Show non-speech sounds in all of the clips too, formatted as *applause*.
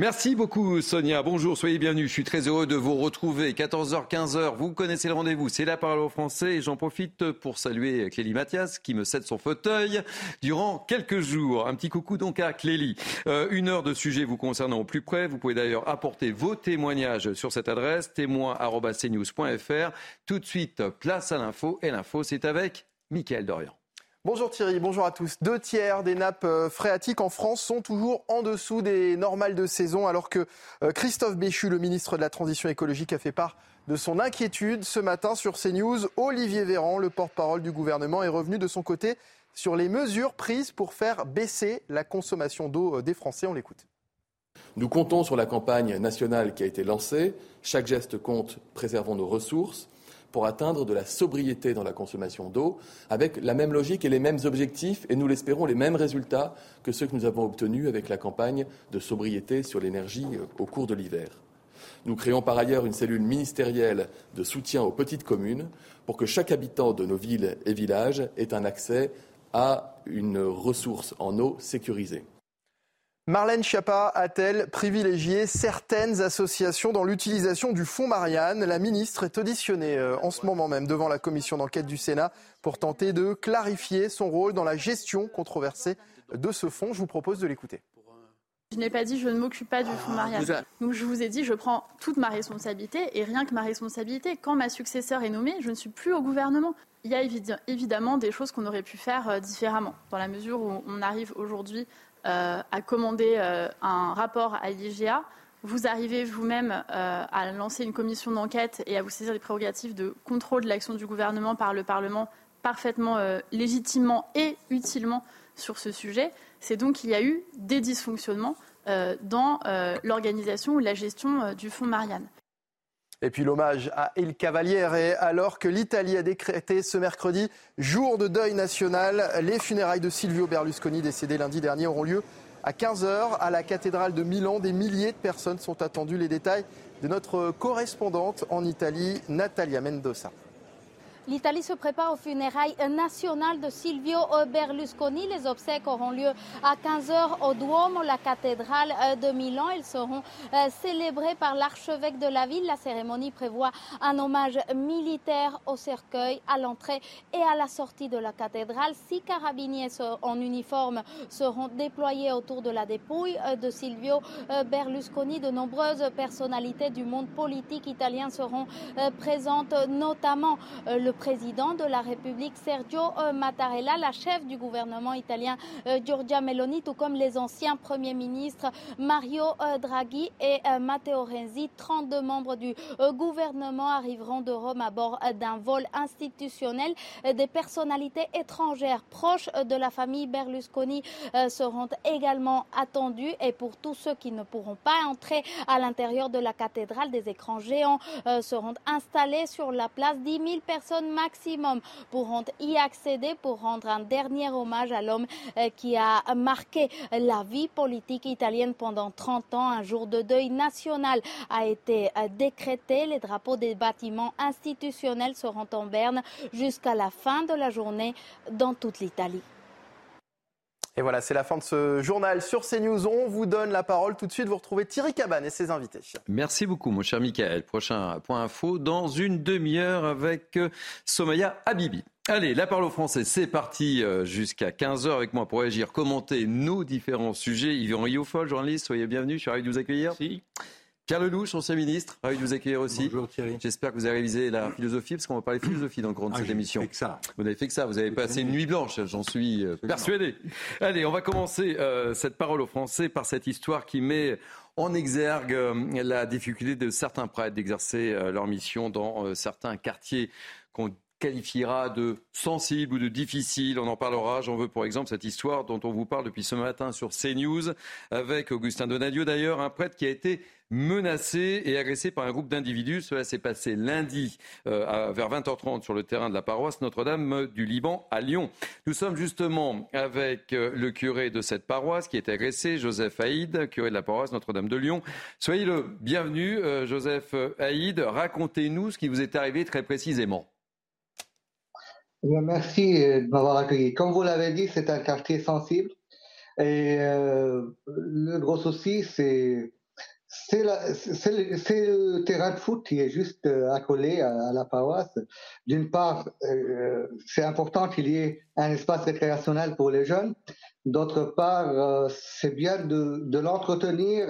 Merci beaucoup Sonia. Bonjour, soyez bienvenus. Je suis très heureux de vous retrouver. 14h, 15h, vous connaissez le rendez-vous. C'est la parole au français et j'en profite pour saluer Clélie Mathias qui me cède son fauteuil durant quelques jours. Un petit coucou donc à Clélie. Euh, une heure de sujets vous concernant au plus près. Vous pouvez d'ailleurs apporter vos témoignages sur cette adresse témoin.cnews.fr. Tout de suite, place à l'info et l'info c'est avec Mickaël Dorian. Bonjour Thierry, bonjour à tous. Deux tiers des nappes euh, phréatiques en France sont toujours en dessous des normales de saison, alors que euh, Christophe Béchu, le ministre de la Transition écologique, a fait part de son inquiétude ce matin sur CNews. Olivier Véran, le porte-parole du gouvernement, est revenu de son côté sur les mesures prises pour faire baisser la consommation d'eau euh, des Français. On l'écoute. Nous comptons sur la campagne nationale qui a été lancée. Chaque geste compte, préservons nos ressources pour atteindre de la sobriété dans la consommation d'eau, avec la même logique et les mêmes objectifs, et nous l'espérons, les mêmes résultats que ceux que nous avons obtenus avec la campagne de sobriété sur l'énergie euh, au cours de l'hiver. Nous créons par ailleurs une cellule ministérielle de soutien aux petites communes pour que chaque habitant de nos villes et villages ait un accès à une ressource en eau sécurisée. Marlène Schiappa a-t-elle privilégié certaines associations dans l'utilisation du fonds Marianne? La ministre est auditionnée euh, en ce moment même devant la commission d'enquête du Sénat pour tenter de clarifier son rôle dans la gestion controversée de ce fonds. Je vous propose de l'écouter. Je n'ai pas dit je ne m'occupe pas du fonds Marianne. Donc je vous ai dit je prends toute ma responsabilité et rien que ma responsabilité. Quand ma successeur est nommée, je ne suis plus au gouvernement. Il y a évidemment des choses qu'on aurait pu faire euh, différemment dans la mesure où on arrive aujourd'hui euh, à commander euh, un rapport à l'IGA. Vous arrivez vous-même euh, à lancer une commission d'enquête et à vous saisir des prérogatives de contrôle de l'action du gouvernement par le Parlement parfaitement légitimement et utilement sur ce sujet. C'est donc qu'il y a eu des dysfonctionnements dans l'organisation ou la gestion du fonds Marianne. Et puis l'hommage à Il Cavaliere. Et alors que l'Italie a décrété ce mercredi jour de deuil national, les funérailles de Silvio Berlusconi, décédé lundi dernier, auront lieu à 15h à la cathédrale de Milan. Des milliers de personnes sont attendues. Les détails de notre correspondante en Italie, Natalia Mendoza. L'Italie se prépare aux funérailles nationales de Silvio Berlusconi. Les obsèques auront lieu à 15h au Duomo, la cathédrale de Milan. Elles seront euh, célébrées par l'archevêque de la ville. La cérémonie prévoit un hommage militaire au cercueil à l'entrée et à la sortie de la cathédrale. Six carabiniers en uniforme seront déployés autour de la dépouille euh, de Silvio euh, Berlusconi. De nombreuses personnalités du monde politique italien seront présentes, notamment le le président de la République Sergio euh, Mattarella, la chef du gouvernement italien euh, Giorgia Meloni, tout comme les anciens premiers ministres Mario euh, Draghi et Matteo Renzi. 32 membres du gouvernement arriveront de Rome à bord d'un vol institutionnel. Des personnalités étrangères proches de la famille Berlusconi seront également attendues. Et pour tous ceux qui ne pourront pas entrer à l'intérieur de la cathédrale, des écrans géants seront installés sur la place. 10 000 personnes maximum pourront y accéder pour rendre un dernier hommage à l'homme euh, qui a marqué la vie politique italienne pendant 30 ans. Un jour de deuil national a été euh, décrété. Les drapeaux des bâtiments institutionnels seront en berne jusqu'à la fin de la journée dans toute l'Italie. Et voilà, c'est la fin de ce journal sur CNews. On vous donne la parole tout de suite. Vous retrouvez Thierry Cabane et ses invités. Merci beaucoup, mon cher Michael. Prochain point info dans une demi-heure avec euh, Somaya Habibi. Allez, la parole au français, c'est parti euh, jusqu'à 15h avec moi pour agir, commenter nos différents sujets. Yvan Riofol, journaliste, soyez bienvenue, je suis ravi de vous accueillir. Merci. Pierre Lelouch, ancien ministre, ravi de vous accueillir aussi. Bonjour Thierry. J'espère que vous avez révisé la philosophie, parce qu'on va parler philosophie dans le cours de ah, cette émission. Fait que ça. Vous n'avez fait que ça, vous avez passé une nuit blanche, j'en suis euh, persuadé. Allez, on va commencer euh, cette parole au français par cette histoire qui met en exergue euh, la difficulté de certains prêtres d'exercer leur mission dans certains quartiers qu'on qualifiera de sensible ou de difficile. On en parlera. J'en veux pour exemple cette histoire dont on vous parle depuis ce matin sur CNews avec Augustin Donadio d'ailleurs, un prêtre qui a été menacé et agressé par un groupe d'individus. Cela s'est passé lundi euh, vers 20h30 sur le terrain de la paroisse Notre-Dame du Liban à Lyon. Nous sommes justement avec euh, le curé de cette paroisse qui est agressé, Joseph Haïd, curé de la paroisse Notre-Dame de Lyon. Soyez le bienvenu, euh, Joseph Haïd. Racontez-nous ce qui vous est arrivé très précisément. Merci de m'avoir accueilli. Comme vous l'avez dit, c'est un quartier sensible. Et le gros souci, c'est le, terrain de foot qui est juste euh, accolé à, la paroisse. D'une part, euh, c'est important qu'il y ait un espace récréationnel pour les jeunes. D'autre part, euh, c'est bien de, de l'entretenir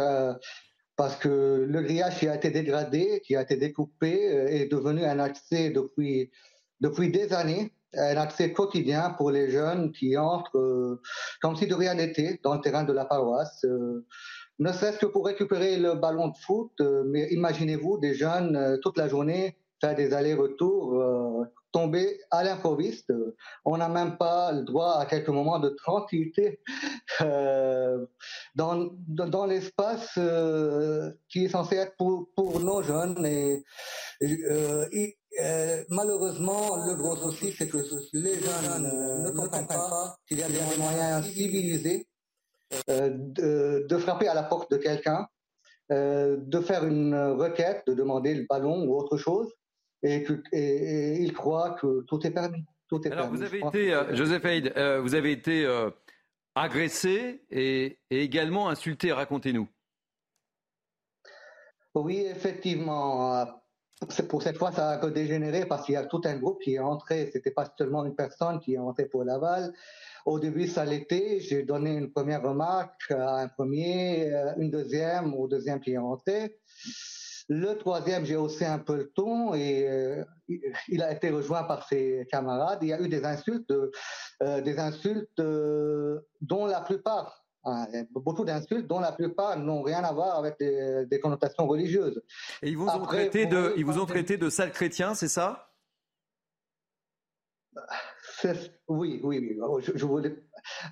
parce que le grillage qui a été dégradé, qui a été découpé, est devenu un accès depuis, depuis des années un accès quotidien pour les jeunes qui entrent comme si de rien n'était dans le terrain de la paroisse ne serait-ce que pour récupérer le ballon de foot. Euh, mais imaginez-vous des jeunes euh, toute la journée faire des allers-retours, euh, tomber à l'improviste. On n'a même pas le droit à quelques moments de tranquillité dans, dans l'espace qui est censé être pour, pour nos jeunes. Et, malheureusement, le gros souci, c'est que les jeunes ne comprennent pas qu'il y a des moyens civilisés euh, de, frapper à la porte de quelqu'un, euh, de faire une requête, de demander le ballon ou autre chose, et, que, il croit que tout est permis. Tout est Alors vous avez été, euh, Joseph Haïd, vous avez été agressé et, également insulté. Racontez-nous. Oui, effectivement. Pour cette fois, ça a dégénéré parce qu'il y a tout un groupe qui est entré. C'était pas seulement une personne qui est entrée pour Laval. Au début, ça l'était. J'ai donné une première remarque à un premier, euh, une deuxième au deuxième qui est rentré. Le troisième, j'ai haussé un peu le ton et euh, il a été rejoint par ses camarades. Il y a eu des insultes, euh, des insultes dont la plupart, beaucoup d'insultes dont la plupart n'ont rien à voir avec des, connotations religieuses. Et ils vous ont traité de, ils vous ont traité de sale chrétien, c'est ça? Oui, oui, oui. Oh, je,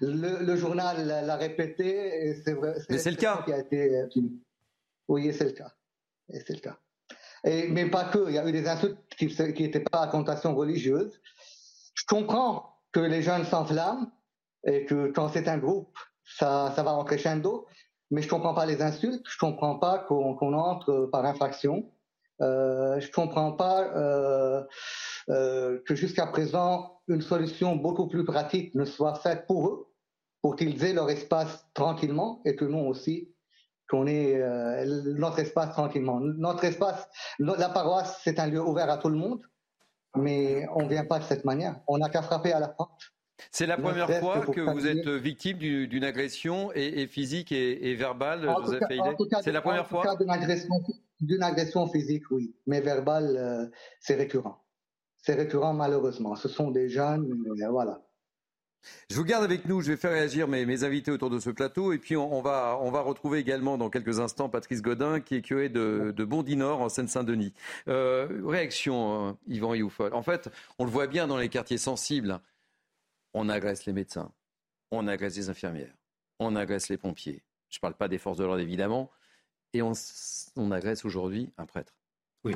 le, journal l'a répété. C'est vrai. Mais c'est le cas. Qui a été, euh, oui, c'est le cas. c'est le cas. Et, mais pas que. Il y a eu des insultes qui n'étaient pas à connotation religieuse. Je comprends que les jeunes s'enflamment et que quand c'est un groupe, ça, ça va en crescendo. Mais je comprends pas les insultes. Je comprends pas qu'on entre par infraction. Euh, je comprends pas euh, euh, que jusqu'à présent, une solution beaucoup plus pratique ne soit faite pour eux, pour qu'ils aient leur espace tranquillement et que nous aussi, qu'on ait euh, notre espace tranquillement. Notre espace, la paroisse, c'est un lieu ouvert à tout le monde, mais on ne vient pas de cette manière. On n'a qu'à frapper à la porte. C'est la première fois que vous êtes victime d'une agression et, physique et, verbale, Joseph C'est la première fois D'une agression, physique, oui, mais verbale, euh, c'est récurrent c'est récurrent malheureusement. Ce sont des jeunes, voilà. Je vous garde avec nous, je vais faire réagir mes, invités autour de ce plateau et puis on, va, on va retrouver également dans quelques instants Patrice Godin qui est curé de, de Bondy-Nord en Seine-Saint-Denis. Euh, réaction, euh, Yvan Youfol. En fait, on le voit bien dans les quartiers sensibles. On agresse les médecins, on agresse les infirmières, on agresse les pompiers. Je ne parle pas des forces de l'ordre évidemment. Et on, on agresse aujourd'hui un prêtre. Oui,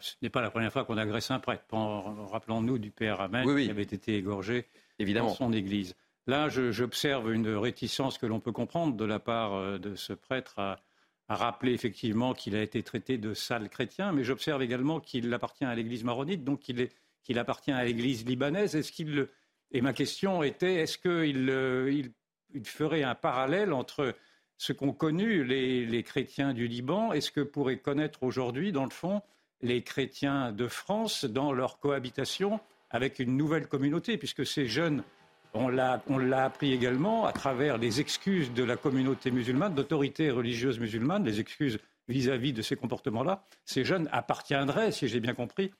ce n'est pas la première fois qu'on agresse un prêtre. Rappelons-nous du père Amen qui avait été égorgé Évidemment. dans son église. Là, j'observe une réticence que l'on peut comprendre de la part euh, de ce prêtre à, rappeler effectivement qu'il a été traité de sale chrétien, mais j'observe également qu'il appartient à l'église maronite, donc qu'il appartient à l'église libanaise. Est-ce qu'il et ma question était est-ce qu'il euh, ferait un parallèle entre ce qu'ont connu les, chrétiens du Liban et ce que pourraient connaître aujourd'hui, dans le fond, les chrétiens de France dans leur cohabitation avec une nouvelle communauté, puisque ces jeunes, on l'a appris également à travers les excuses de la communauté musulmane, d'autorités religieuses musulmanes, les excuses vis-à-vis de ces comportements-là, ces jeunes appartiendraient, si j'ai bien compris,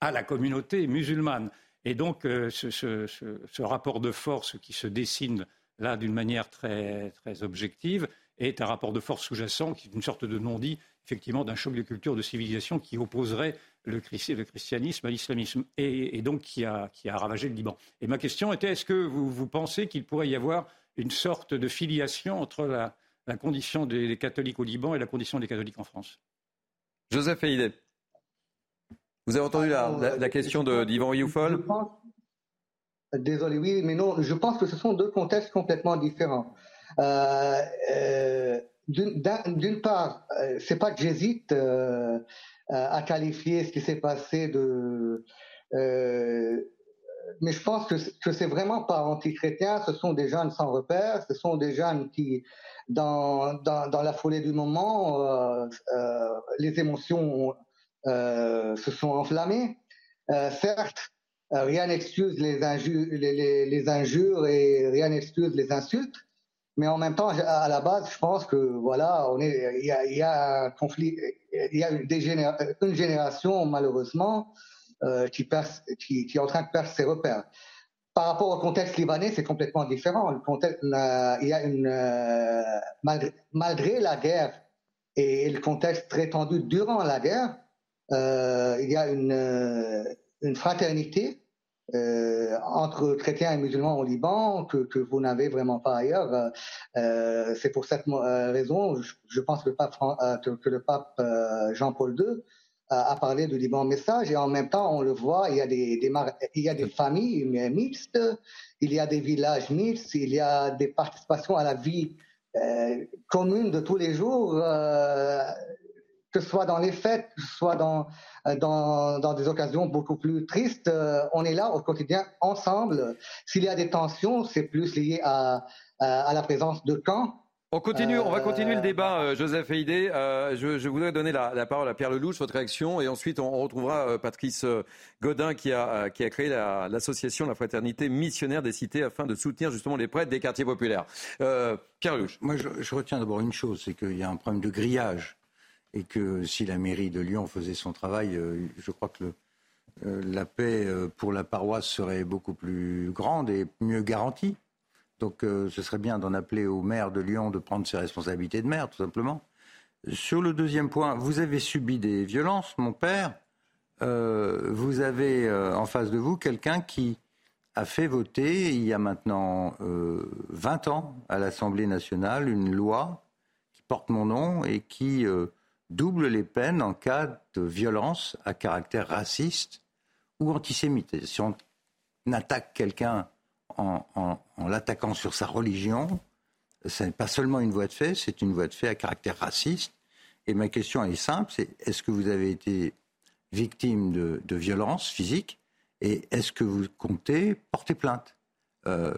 à la communauté musulmane. Et donc, euh, ce, rapport de force qui se dessine là d'une manière très, très objective est un rapport de force sous-jacent, qui est une sorte de non-dit, effectivement, d'un choc de culture, de civilisation qui opposerait le, christianisme à l'islamisme, et, donc qui a, ravagé le Liban. Et ma question était, est-ce que vous, pensez qu'il pourrait y avoir une sorte de filiation entre la, condition des, catholiques au Liban et la condition des catholiques en France? Joseph Haïdé. Vous avez entendu la, question d'Yvan Désolé, oui, mais non, je pense que ce sont deux contextes complètement différents. Euh, euh, d'une part, euh, c'est pas que j'hésite à qualifier ce qui s'est passé de. mais je pense que, que c'est vraiment pas anti-chrétien. Ce sont des jeunes sans repère. Ce sont des jeunes qui, dans, dans, dans la folie du moment, les émotions se sont enflammées. certes, rien n'excuse les, injures, et rien n'excuse les insultes. Mais en même temps, à la base, je pense que voilà, on est, il y a, un conflit, il y a une, génération malheureusement euh, qui, est en train de perdre ses repères. Par rapport au contexte libanais, c'est complètement différent. Il y a euh, malgré, malgré, la guerre et le contexte très tendu durant la guerre, euh, il y a une, euh, fraternité euh, entre chrétiens et musulmans au Liban que, vous n'avez vraiment pas ailleurs. Euh, euh c'est pour cette euh, raison, je, je pense que le pape, euh, Jean-Paul II a parlé du Liban message et en même temps on le voit, il y a des familles mixtes, il y a des villages mixtes, il y a des participations à la vie commune de tous les jours que ce soit dans les fêtes, que ce soit dans, euh, dans, dans des occasions beaucoup plus tristes, euh, on est là au quotidien ensemble. S'il y a des tensions, c'est plus lié à, à, la présence de camps. On continue, on va continuer le débat, euh, Joseph Haïdé. je, je, voudrais donner la, la, parole à Pierre Lelouch, votre réaction, et ensuite on, retrouvera Patrice Godin qui a, qui a créé l'association la, Fraternité Missionnaire des Cités afin de soutenir justement les prêtres des quartiers populaires. Pierre Lelouch. Moi, je, je retiens d'abord une chose, c'est qu'il y a un problème de grillage et que si la mairie de Lyon faisait son travail, euh, je crois que euh, la paix euh, pour la paroisse serait beaucoup plus grande et mieux garantie. Donc ce serait bien d'en appeler au maire de Lyon de prendre ses responsabilités de maire, tout simplement. Sur le deuxième point, vous avez subi des violences, mon père. vous avez en face de vous quelqu'un qui a fait voter, il y a maintenant 20 ans, à l'Assemblée nationale, une loi qui porte mon nom et qui double les peines en cas de violence à caractère raciste ou antisémite. Si on attaque quelqu'un en, l'attaquant sur sa religion, ce n'est pas seulement une voie de fait, c'est une voie de fait à caractère raciste. Et ma question est simple, c'est est-ce que vous avez été victime de, de violences physiques et est-ce que vous comptez porter plainte? Euh,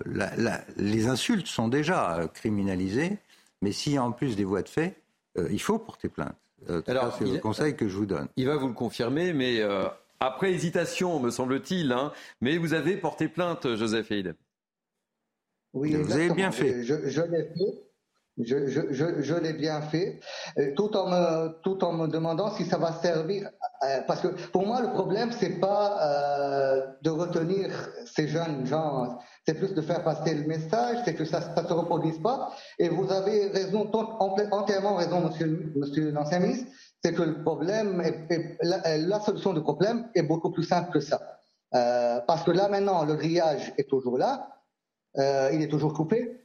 Les insultes sont déjà criminalisées, mais s'il y a en plus des voies de fait, euh, il faut porter plainte. Euh, Alors, c'est le conseil que je vous donne. Il va vous le confirmer, mais euh, après hésitation, me semble-t-il, hein, mais vous avez porté plainte, Joseph Haïd. Oui, vous avez bien fait. Je, l'ai fait. Je, l'ai bien fait, euh, tout en, me, tout en me demandant si ça va servir. parce que pour moi, le problème, c'est pas de retenir ces jeunes gens c'est plus de faire passer le message, c'est que ça ne se reproduise pas. Et vous avez raison, entièrement raison, monsieur, monsieur l'ancien ministre, c'est que le problème, est, la, solution du problème est beaucoup plus simple que ça. Euh, parce que là maintenant, le grillage est toujours là, euh, il est toujours coupé.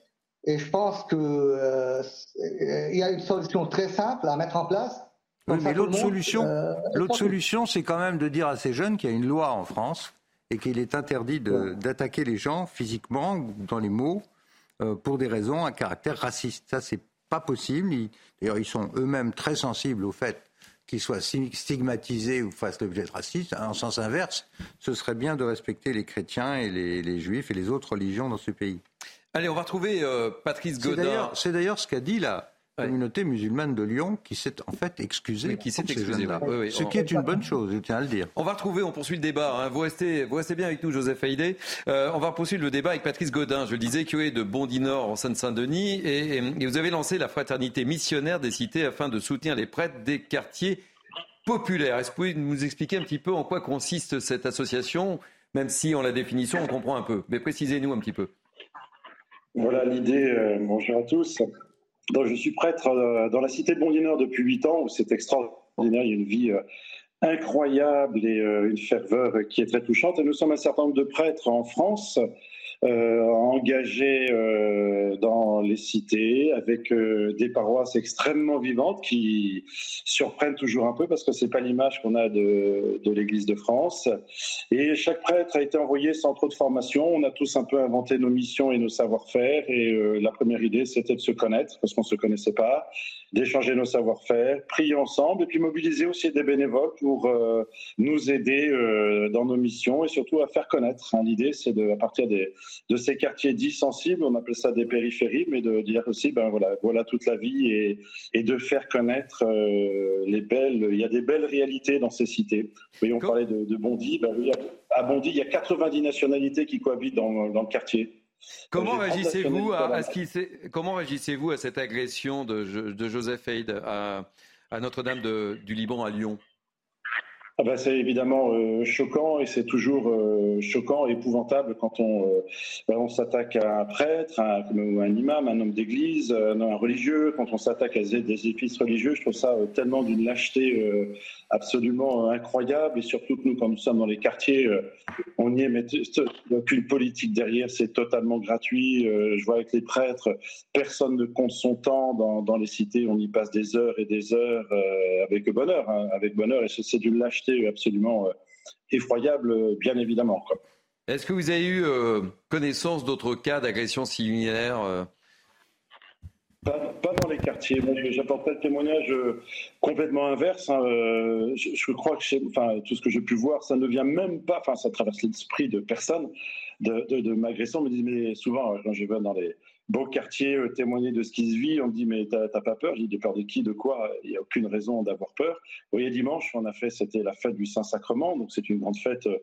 Et je pense qu'il euh, y a une solution très simple à mettre en place. Oui, mais l'autre solution, l'autre solution, c'est quand même de dire à ces jeunes qu'il y a une loi en France et qu'il est interdit d'attaquer les gens physiquement, dans les mots, euh, pour des raisons à caractère raciste. Ça, c'est pas possible. D'ailleurs, ils sont eux-mêmes très sensibles au fait qu'ils soient stigmatisés ou fassent l'objet de racisme. En sens inverse, ce serait bien de respecter les chrétiens et les, juifs et les autres religions dans ce pays. Allez, on va retrouver euh, Patrice Godin. C'est d'ailleurs ce qu'a dit là communauté musulmane de Lyon qui s'est en fait excusée. qui s'est excusée, Ce qui est une bonne chose, je tiens à le dire. On va retrouver, on poursuit le débat. Hein. Vous, restez, vous restez bien avec nous, Joseph Haïdé. Euh, on va poursuivre le débat avec Patrice Godin. Je le disais, qui est de Bondy-Nord en Seine-Saint-Denis. Et, vous avez lancé la fraternité missionnaire des cités afin de soutenir les prêtres des quartiers populaires. Est-ce que vous pouvez nous expliquer un petit peu en quoi consiste cette association Même si en la définition, on comprend un peu. Mais précisez-nous un petit peu. Voilà l'idée. Euh, bonjour à tous. Donc, je suis prêtre euh, dans la cité de Bondineur depuis 8 ans, où c'est extraordinaire. Il y a une vie euh, incroyable et une ferveur qui est très touchante. Et nous sommes un certain nombre de prêtres en France euh, engagés euh, dans les cités, avec euh, des paroisses extrêmement vivantes qui surprennent toujours un peu parce que c'est pas l'image qu'on a de, de l'Église de France. Et chaque prêtre a été envoyé sans trop de formation. On a tous un peu inventé nos missions et nos savoir-faire. Et la première idée, c'était de se connaître parce qu'on se connaissait pas, d'échanger nos savoir-faire, prier ensemble et puis mobiliser aussi des bénévoles pour nous aider dans nos missions et surtout à faire connaître. Hein, l'idée, c'est de, à partir des, de ces quartiers dits sensibles, on appelle ça des périphéries, mais de dire aussi, ben voilà, voilà toute la vie et, et de faire connaître euh, les belles. Il y a des belles réalités dans ces cités. Oui, on parlait de, Bondy. Ben à Bondy, il y a 90 nationalités qui cohabitent dans, dans le quartier. Comment réagissez-vous à, ce comment réagissez-vous à cette agression de, de Joseph Haid à, à Notre-Dame du Liban à Lyon? Ah ben, c'est évidemment euh, choquant et c'est toujours euh, choquant et épouvantable quand on, euh, ben, on s'attaque à un prêtre, à, un imam, un homme d'église, un religieux, quand on s'attaque à des épices religieux. Je trouve ça tellement d'une lâcheté absolument incroyable et surtout que nous, quand nous sommes dans les quartiers, on y est, aucune politique derrière, c'est totalement gratuit. je vois avec les prêtres, personne ne compte son temps dans, dans les cités, on y passe des heures et des heures avec bonheur, hein, avec bonheur et c'est d'une lâcheté absolument euh, effroyable, bien évidemment. Est-ce que vous avez eu euh, connaissance d'autres cas d'agression similaire euh pas, dans les quartiers. Moi, j'apporterai le témoignage complètement inverse. Hein. Je, crois que enfin, tout ce que j'ai pu voir, ça ne vient même pas, enfin, ça traverse l'esprit de personne de, de, de m'agression. Mais, mais souvent, quand je vais dans les, beau quartier euh, témoigner de ce qui se vit. On me dit, mais t'as pas peur? J'ai dit, peur de qui De quoi? Il n'y a aucune raison d'avoir peur. Vous voyez, dimanche, on a fait, c'était la fête du Saint-Sacrement, donc c'est une grande fête euh,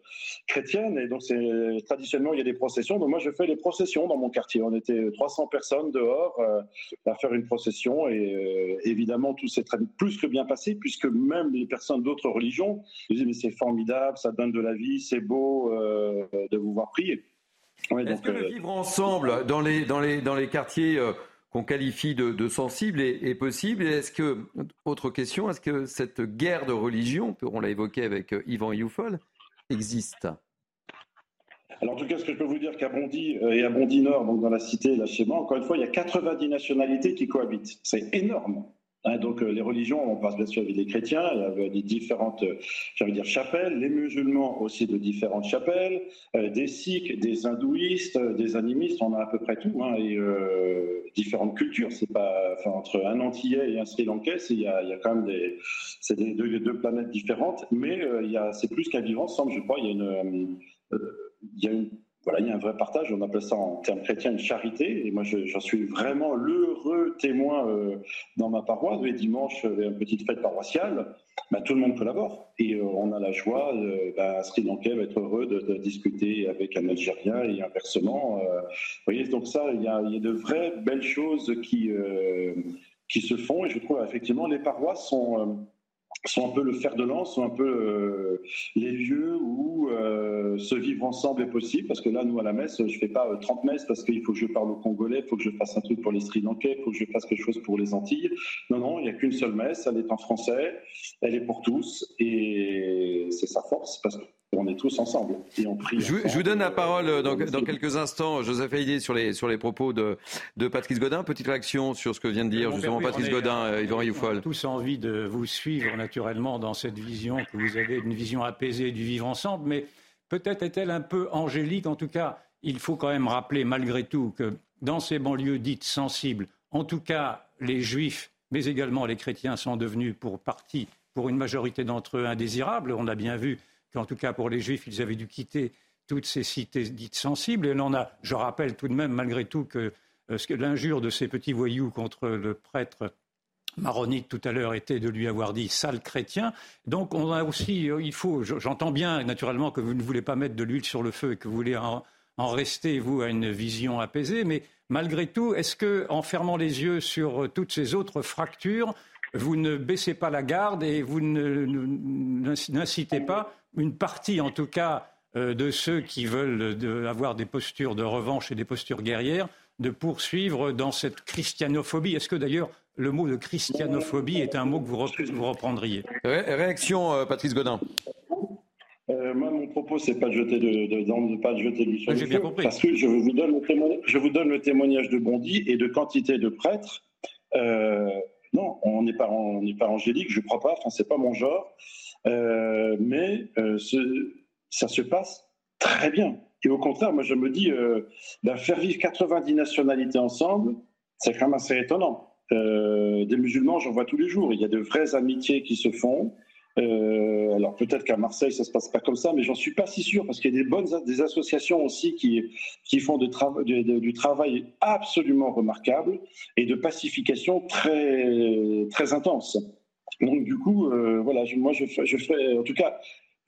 chrétienne. Et donc, c'est traditionnellement, il y a des processions. Donc, moi, je fais les processions dans mon quartier. On était 300 personnes dehors euh, à faire une procession. Et évidemment, tout s'est plus que bien passé, puisque même les personnes d'autres religions disent, mais c'est formidable, ça donne de la vie, c'est beau de vous voir prier. Est-ce que le euh, vivre ensemble dans les, dans les, dans les quartiers euh, qu'on qualifie de, sensibles est, possible? Est-ce que, autre question, est-ce que cette guerre de religion, on l'a évoqué avec euh, Yvan Youfol, existe? Alors en tout cas, ce que je peux vous dire qu'à Bondy et à Bondy Nord, donc dans la cité, là chez moi, encore une fois, il y a 90 nationalités qui cohabitent. C'est énorme. Hein, donc euh, les religions, on passe bien sûr avec les chrétiens, il y avait des différentes, euh, j'allais dire chapelles, les musulmans aussi de différentes chapelles, euh, des sikhs, des hindouistes, des animistes, on a à peu près tout, hein, et différentes cultures. C'est pas, entre un Antillais et un Sri Lankais, il y a, quand même c'est des deux, planètes différentes, mais c'est plus qu'un vivre ensemble. Je crois, il il y a une voilà, il y a un vrai partage. On appelle ça en termes chrétiens une charité. Et moi, j'en suis vraiment l'heureux témoin euh, dans ma paroisse. Les dimanches, il une petite fête paroissiale. Ben, tout le monde collabore. Et euh, on a la joie, euh, ben, Sri Lankais va être heureux de, discuter avec un Algérien et inversement. Euh, vous voyez, donc ça, il y, a, il y a de vraies belles choses qui, qui se font. Et je trouve effectivement, les paroisses sont sont un peu le fer de lance, sont un peu euh, les lieux où euh, se vivre ensemble est possible. Parce que là, nous, à la messe, je fais pas 30 euh, messes parce qu'il faut que je parle au Congolais, il faut que je fasse un truc pour les Sri Lankais, il faut que je fasse quelque chose pour les Antilles. Non, non, il n'y a qu'une seule messe, elle est en français, elle est pour tous, et c'est sa force, parce on est tous ensemble et on prie. Je, vous donne la parole euh, dans, quelques instants, Joseph Haïdé, sur les, sur les propos de, de Patrice Godin. Petite réaction sur ce que vient de dire justement Patrice Godin, euh, Yvan Rioufol. On a tous envie de vous suivre naturellement dans cette vision que vous avez, une vision apaisée du vivre ensemble, mais peut-être est-elle un peu angélique. En tout cas, il faut quand même rappeler malgré tout que dans ces banlieues dites sensibles, en tout cas les juifs, mais également les chrétiens sont devenus pour partie, pour une majorité d'entre eux, indésirables. On a bien vu qu'en tout cas pour les Juifs, ils avaient dû quitter toutes ces cités dites sensibles. Et on a, je rappelle tout de même, malgré tout, que, euh, l'injure de ces petits voyous contre le prêtre maronite tout à l'heure était de lui avoir dit sale chrétien. Donc on a aussi, euh, il faut, j'entends bien naturellement que vous ne voulez pas mettre de l'huile sur le feu et que vous voulez en, rester, vous, à une vision apaisée, mais malgré tout, est-ce que, en fermant les yeux sur euh, toutes ces autres fractures, vous ne baissez pas la garde et vous n'incitez pas une partie, en tout cas, euh, de ceux qui veulent avoir des postures de revanche et des postures guerrières de poursuivre dans cette christianophobie. Est-ce que d'ailleurs le mot de christianophobie est un mot que vous, reprendriez? Réaction, Patrice Godin. Euh, moi, mon propos, c'est pas de jeter de, de, pas de jeter du J'ai bien compris. Parce que je vous donne le témoignage, je vous donne le témoignage de Bondy et de quantité de prêtres. Euh, non, on n'est pas, on pas angélique, je crois pas. Enfin, c'est pas mon genre. Euh, mais euh, ça se passe très bien. Et au contraire, moi, je me dis, euh, bah, faire vivre 90 nationalités ensemble, c'est quand même assez étonnant. des musulmans, j'en vois tous les jours. Il y a de vraies amitiés qui se font. Euh, alors peut-être qu'à Marseille ça se passe pas comme ça, mais j'en suis pas si sûr parce qu'il y a des bonnes des associations aussi qui qui font du travail absolument remarquable et de pacification très très intense. Donc du coup, euh, voilà, moi je, je ferai, en tout cas,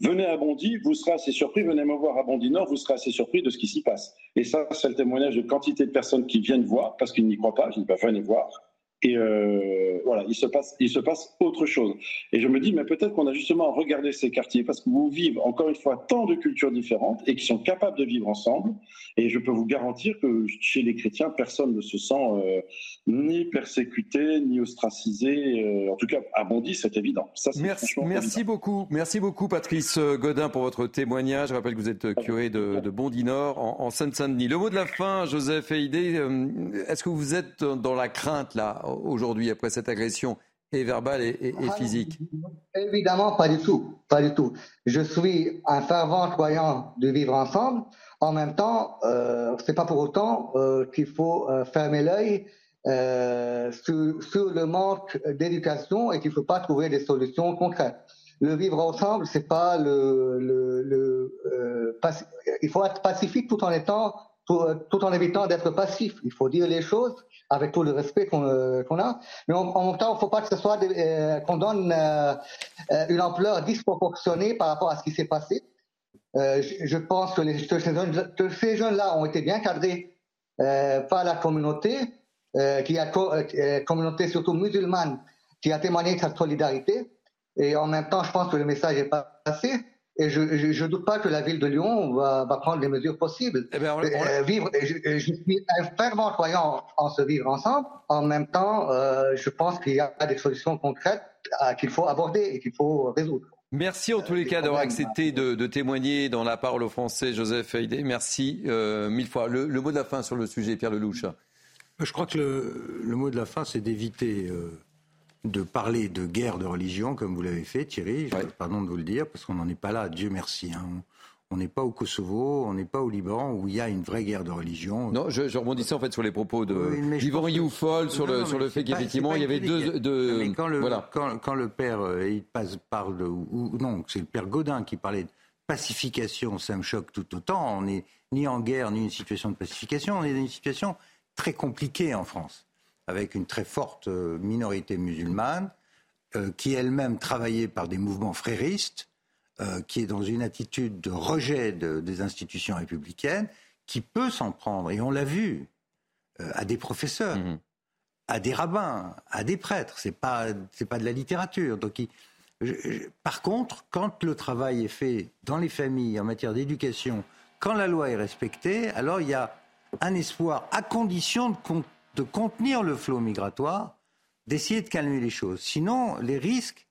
venez à Bondy, vous serez assez surpris, venez me voir à Bondy Nord, vous serez assez surpris de ce qui s'y passe. Et ça, c'est le témoignage de quantité de personnes qui viennent voir parce qu'ils n'y croient pas. Je dis, pas venez voir. Et euh, voilà, il se, passe, il se passe autre chose. Et je me dis, mais peut-être qu'on a justement regardé ces quartiers parce que vous vivez encore une fois tant de cultures différentes et qui sont capables de vivre ensemble. Et je peux vous garantir que chez les chrétiens, personne ne se sent euh, ni persécuté, ni ostracisé. Euh, en tout cas, à Bondy, c'est évident. Ça, merci, merci beaucoup. Merci beaucoup, Patrice Godin, pour votre témoignage. Je rappelle que vous êtes curé de, de Bondy Nord, en, en Seine-Saint-Denis. Le mot de la fin, Joseph Haïdé, est-ce que vous êtes dans la crainte, là, aujourd'hui après cette agression et verbale et, physique Évidemment, pas du tout, pas du tout. Je suis un fervent croyant de vivre ensemble. En même temps, euh, c'est pas pour autant euh, qu'il faut euh, fermer l'œil euh, sur, le manque d'éducation et qu'il ne faut pas trouver des solutions concrètes. Le vivre ensemble, c'est pas le il faut être pacifique tout en étant tout en évitant d'être passif. Il faut dire les choses avec tout le respect qu'on euh, a. Mais en, même temps, il ne faut pas que ce soit euh, qu'on donne euh, une ampleur disproportionnée par rapport à ce qui s'est passé. Je, pense que, ces jeunes-là ont été bien cadrés par la communauté, qui a communauté surtout musulmane, qui a témoigné de sa solidarité. Et en même temps, je pense que le message est passé. Et je ne doute pas que la ville de Lyon va, va prendre les mesures possibles. Eh bien, euh, vivre, je, je, suis un fervent croyant en se vivre ensemble. En même temps, euh, je pense qu'il y a des solutions concrètes euh, qu'il faut aborder et qu'il faut résoudre. Merci en tous les cas d'avoir accepté de, de, témoigner dans la parole au français, Joseph Haïdé. Merci euh, mille fois. Le, le, mot de la fin sur le sujet, Pierre Lelouch. Je crois que le, le mot de la fin, c'est d'éviter de parler de guerre de religion, comme vous l'avez fait, Thierry. Pardon de vous le dire, parce qu'on n'en est pas là, Dieu merci. Hein. On n'est pas au Kosovo, on n'est pas au Liban, où il y a une vraie guerre de religion. Non, je, je rebondissais en fait sur les propos de oui, Yvan Youfol, sur, le, sur le fait qu'effectivement, il y avait deux... deux... quand, le, voilà. quand, le père euh, il passe, parle de... Ou, non, c'est le père Godin qui parlait de pacification, ça me choque tout autant. On n'est ni en guerre, ni une situation de pacification, on est dans une situation très compliquée en France avec une très forte euh, minorité musulmane, euh, qui elle-même travaillée par des mouvements fréristes, euh, qui est dans une attitude de rejet des institutions républicaines, qui peut s'en prendre, et on l'a vu, à des professeurs, mmh à des rabbins, à des prêtres. C'est pas c'est pas de la littérature. Donc, par contre, quand le travail est fait dans les familles en matière d'éducation, quand la loi est respectée, alors il y a un espoir à condition de, de contenir le flot migratoire, d'essayer de calmer les choses. Sinon, les risques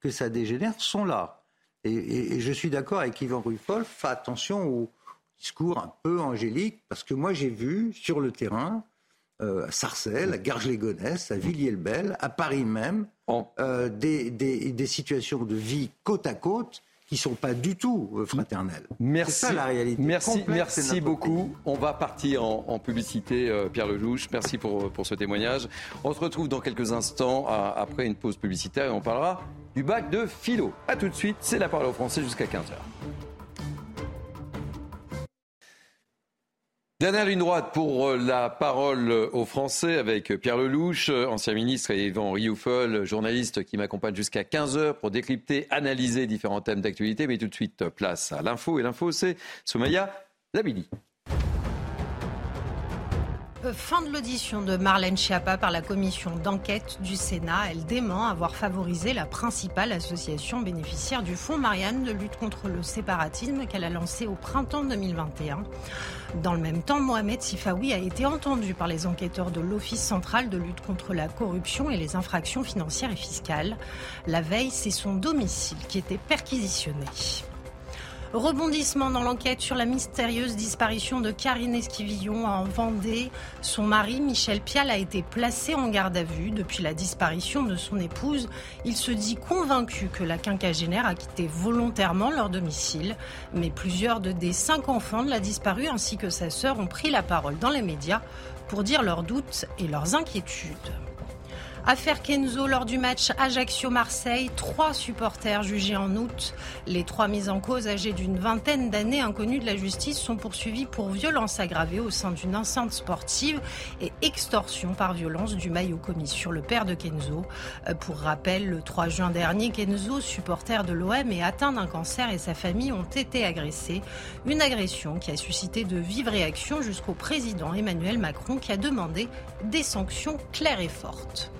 que ça dégénère sont là. Et, je suis d'accord avec Yvan Ruffol, fais attention au discours un peu angélique, parce que moi j'ai vu sur le terrain, euh, à Sarcelles, à Garges-les-Gonesse, à Villiers-le-Bel, à Paris même, euh, des, des, situations de vie côte à côte qui sont pas du tout euh, fraternels. Merci. C'est ça la réalité. Merci, merci beaucoup. On va partir en, publicité, euh, Pierre Lelouch. Merci pour, euh, pour ce témoignage. On se retrouve dans quelques instants après une pause publicitaire et on parlera du bac de philo. A tout de suite, c'est la parole au français jusqu'à 15h. Dernière ligne droite pour euh, la parole aux Français avec Pierre Lelouch, ancien ministre, et Yvan Rioufol, journaliste qui m'accompagne jusqu'à 15h pour décrypter, analyser différents thèmes d'actualité. Mais tout de suite, place à l'info. Et l'info, c'est Soumaya Labidi. Fin de l'audition de Marlène Schiappa par la commission d'enquête du Sénat. Elle dément avoir favorisé la principale association bénéficiaire du Fonds Marianne de lutte contre le séparatisme qu'elle a lancé au printemps 2021. Dans le même temps, Mohamed Sifawi a été entendu par les enquêteurs de l'Office central de lutte contre la corruption et les infractions financières et fiscales. La veille, c'est son domicile qui était perquisitionné. Rebondissement dans l'enquête sur la mystérieuse disparition de Karine Esquivillon en Vendée. Son mari, Michel Pial, a été placé en garde à vue depuis la disparition de son épouse. Il se dit convaincu que la quinquagénaire a quitté volontairement leur domicile. Mais plusieurs de des cinq enfants de la disparue ainsi que sa sœur ont pris la parole dans les médias pour dire leurs doutes et leurs inquiétudes. Affaire Kenzo lors du match Ajaccio-Marseille, trois supporters jugés en août. Les trois mises en cause âgés d'une vingtaine d'années inconnus de la justice sont poursuivis pour violence aggravée au sein d'une enceinte sportive et extorsion par violence du maillot commis sur le père de Kenzo. Euh, pour rappel, le 3 juin dernier, Kenzo, supporter de l'OM et atteint d'un cancer et sa famille ont été agressés. Une agression qui a suscité de vives réactions jusqu'au président Emmanuel Macron qui a demandé des sanctions claires et fortes.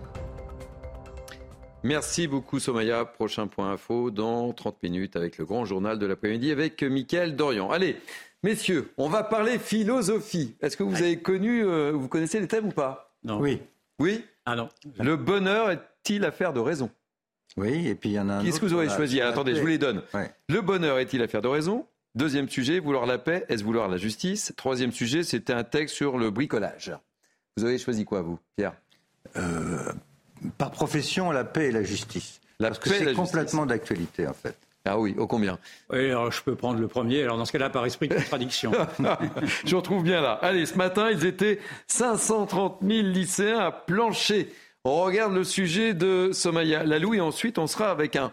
Merci beaucoup Somaya. Prochain point info dans 30 minutes avec le grand journal de l'après-midi avec Mickaël Dorian. Allez, messieurs, on va parler philosophie. Est-ce que vous avez connu, euh, vous connaissez les thèmes ou pas? Non. Oui. Oui? Ah non. Le bonheur est-il affaire de raison? Oui, et puis il y en a un. Qu'est-ce que vous aurez choisi? Attendez, je vous les donne. Le bonheur est-il affaire de raison? Deuxième sujet, vouloir la paix, est-ce vouloir la justice? Troisième sujet, c'était un texte sur le bricolage. Vous avez choisi quoi, vous, Pierre? Euh, par profession, la paix et la justice. Parce que c'est complètement d'actualité, en fait. Ah oui, au combien? Oui, alors je peux prendre le premier. Alors dans ce cas-là, par esprit de contradiction. *laughs* je retrouve bien là. Allez, ce matin, ils étaient 530 000 lycéens à plancher. On regarde le sujet de Somaya Lalou et ensuite on sera avec un,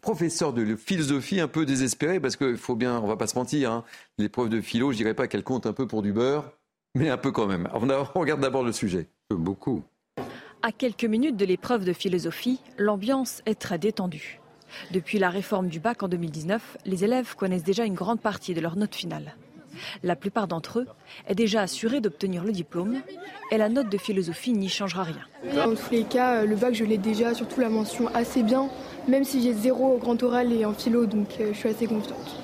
professeur de philosophie un peu désespéré parce qu'il faut bien, on va pas se mentir, hein, l'épreuve de philo, je dirais pas qu'elle compte un peu pour du beurre, mais un peu quand même. On, on regarde d'abord le sujet. Beaucoup. À quelques minutes de l'épreuve de philosophie, l'ambiance est très détendue. Depuis la réforme du bac en 2019, les élèves connaissent déjà une grande partie de leur note finale. La plupart d'entre eux est déjà assuré d'obtenir le diplôme et la note de philosophie n'y changera rien. Dans tous les cas, le bac, je l'ai déjà, surtout la mention assez bien, même si j'ai zéro au grand oral et en philo, donc euh, je suis assez confiante.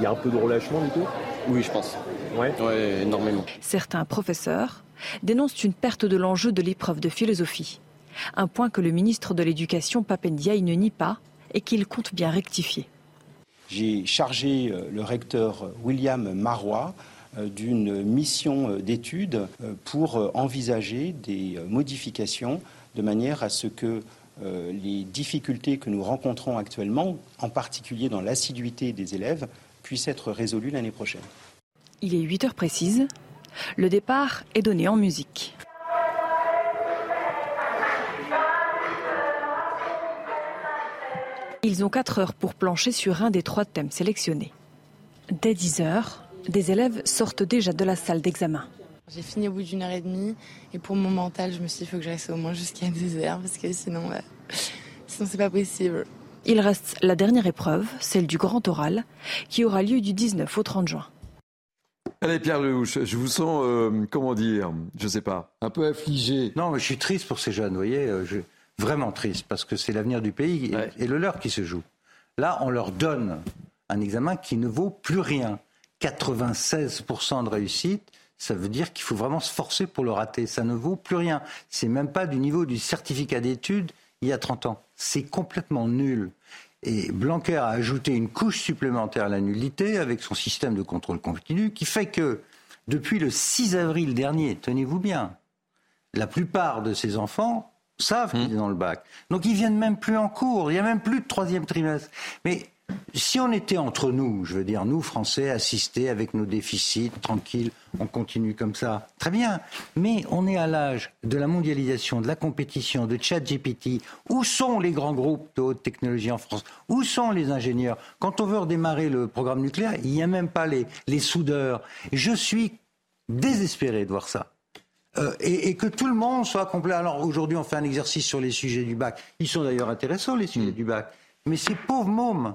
Il y a un peu de relâchement du coup? Oui, je pense. Ouais. ouais, énormément. Certains professeurs dénoncent une perte de l'enjeu de l'épreuve de philosophie. Un point que le ministre de l'Éducation, Papendiaï, ne nie pas et qu'il compte bien rectifier. J'ai chargé euh, le recteur William Marois euh, d'une mission euh, d'étude pour envisager des modifications de manière à ce que les difficultés que nous rencontrons actuellement, en particulier dans l'assiduité des élèves, puissent être résolues l'année prochaine. Il est 8 heures précises. Le départ est donné en musique. Ils ont 4 heures pour plancher sur un des trois thèmes sélectionnés. Dès 10 heures, des élèves sortent déjà de la salle d'examen. J'ai fini au bout d'une heure et demie et pour mon mental, je me suis dit qu'il faut que je reste au moins jusqu'à 10 heures parce que sinon, euh, sinon c'est pas possible. Il reste la dernière épreuve, celle du grand oral, qui aura lieu du 19 au 30 juin. Allez Pierre Lelouch, je vous sens, euh, comment dire, je sais pas, un peu affligé. Non, mais je suis triste pour ces jeunes, vous voyez. Euh, je, vraiment triste, parce que c'est l'avenir du pays et, le leur qui se joue. Là, on leur donne un examen qui ne vaut plus rien. 96% de réussite, ça veut dire qu'il faut vraiment se forcer pour le rater. Ça ne vaut plus rien. C'est même pas du niveau du certificat d'études il y a 30 ans. C'est complètement nul. Et Blanquer a ajouté une couche supplémentaire à la nullité avec son système de contrôle continu qui fait que depuis le 6 avril dernier, tenez-vous bien, la plupart de ces enfants savent qu'il est dans le bac. Donc ils viennent même plus en cours, il n'y a même plus de troisième trimestre. Mais si on était entre nous, je veux dire, nous Français, assistés avec nos déficits, tranquilles, on continue comme ça, très bien. Mais on est à l'âge de la mondialisation, de la compétition, de ChatGPT. Où sont les grands groupes de haute technologie en France? Où sont les ingénieurs? Quand on veut redémarrer le programme nucléaire, il n'y a même pas les, les soudeurs. Je suis désespéré de voir ça. Euh, et, que tout le monde soit complet. Alors aujourd'hui, on fait un exercice sur les sujets du bac. Ils sont d'ailleurs intéressants, les sujets mm. du bac. Mais ces pauvres mômes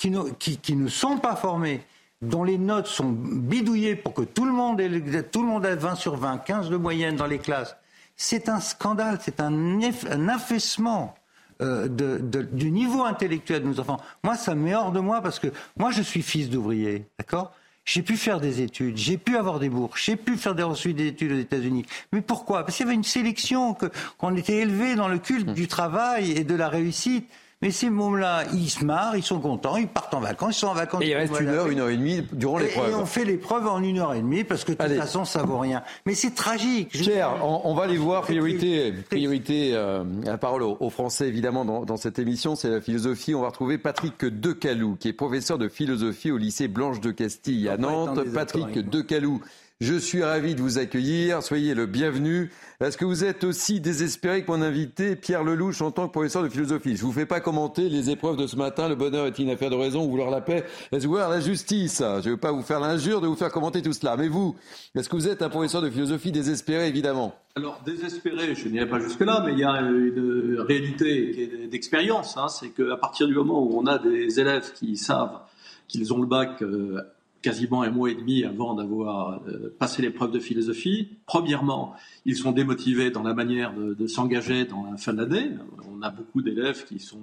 qui ne, qui, ne sont pas formés, dont les notes sont bidouillées pour que tout le monde ait, tout le monde ait 20 sur 20, 15 de moyenne dans les classes, c'est un scandale, c'est un, un affaissement euh, du niveau intellectuel de nos enfants. Moi, ça me met hors de moi parce que moi, je suis fils d'ouvrier, d'accord? J'ai pu faire des études, j'ai pu avoir des bourses, j'ai pu faire des ensuite des études aux États-Unis. Mais pourquoi? Parce qu'il y avait une sélection, qu'on était élevé dans le culte mmh. du travail et de la réussite. Mais ces mômes-là, ils se marrent, ils sont contents, ils partent en vacances, ils sont en vacances. Et il reste une heure, une heure et demie durant l'épreuve. Et on fait l'épreuve en une heure et demie parce que de toute façon, ça vaut rien. Mais c'est tragique. Cher, on, va les voir. Priorité, priorité euh, la parole aux, Français, évidemment, dans, dans cette émission, c'est la philosophie. On va retrouver Patrick Decalou, qui est professeur de philosophie au lycée Blanche de Castille à Nantes. Patrick Decalou je suis ravi de vous accueillir. Soyez le bienvenu. Est-ce que vous êtes aussi désespéré que mon invité, Pierre Lelouch, en tant que professeur de philosophie? Je vous fais pas commenter les épreuves de ce matin. Le bonheur est une affaire de raison, vouloir la paix, est-ce vouloir la justice Je ne veux pas vous faire l'injure de vous faire commenter tout cela. Mais vous, est-ce que vous êtes un professeur de philosophie désespéré, évidemment? Alors, désespéré, je n'irai pas jusque-là, mais il y a une réalité d'expérience. Hein. C'est qu'à partir du moment où on a des élèves qui savent qu'ils ont le bac euh, quasiment un mois et demi avant d'avoir euh, passé l'épreuve de philosophie. Premièrement, ils sont démotivés dans la manière de, s'engager dans la fin de l'année. On a beaucoup d'élèves qui sont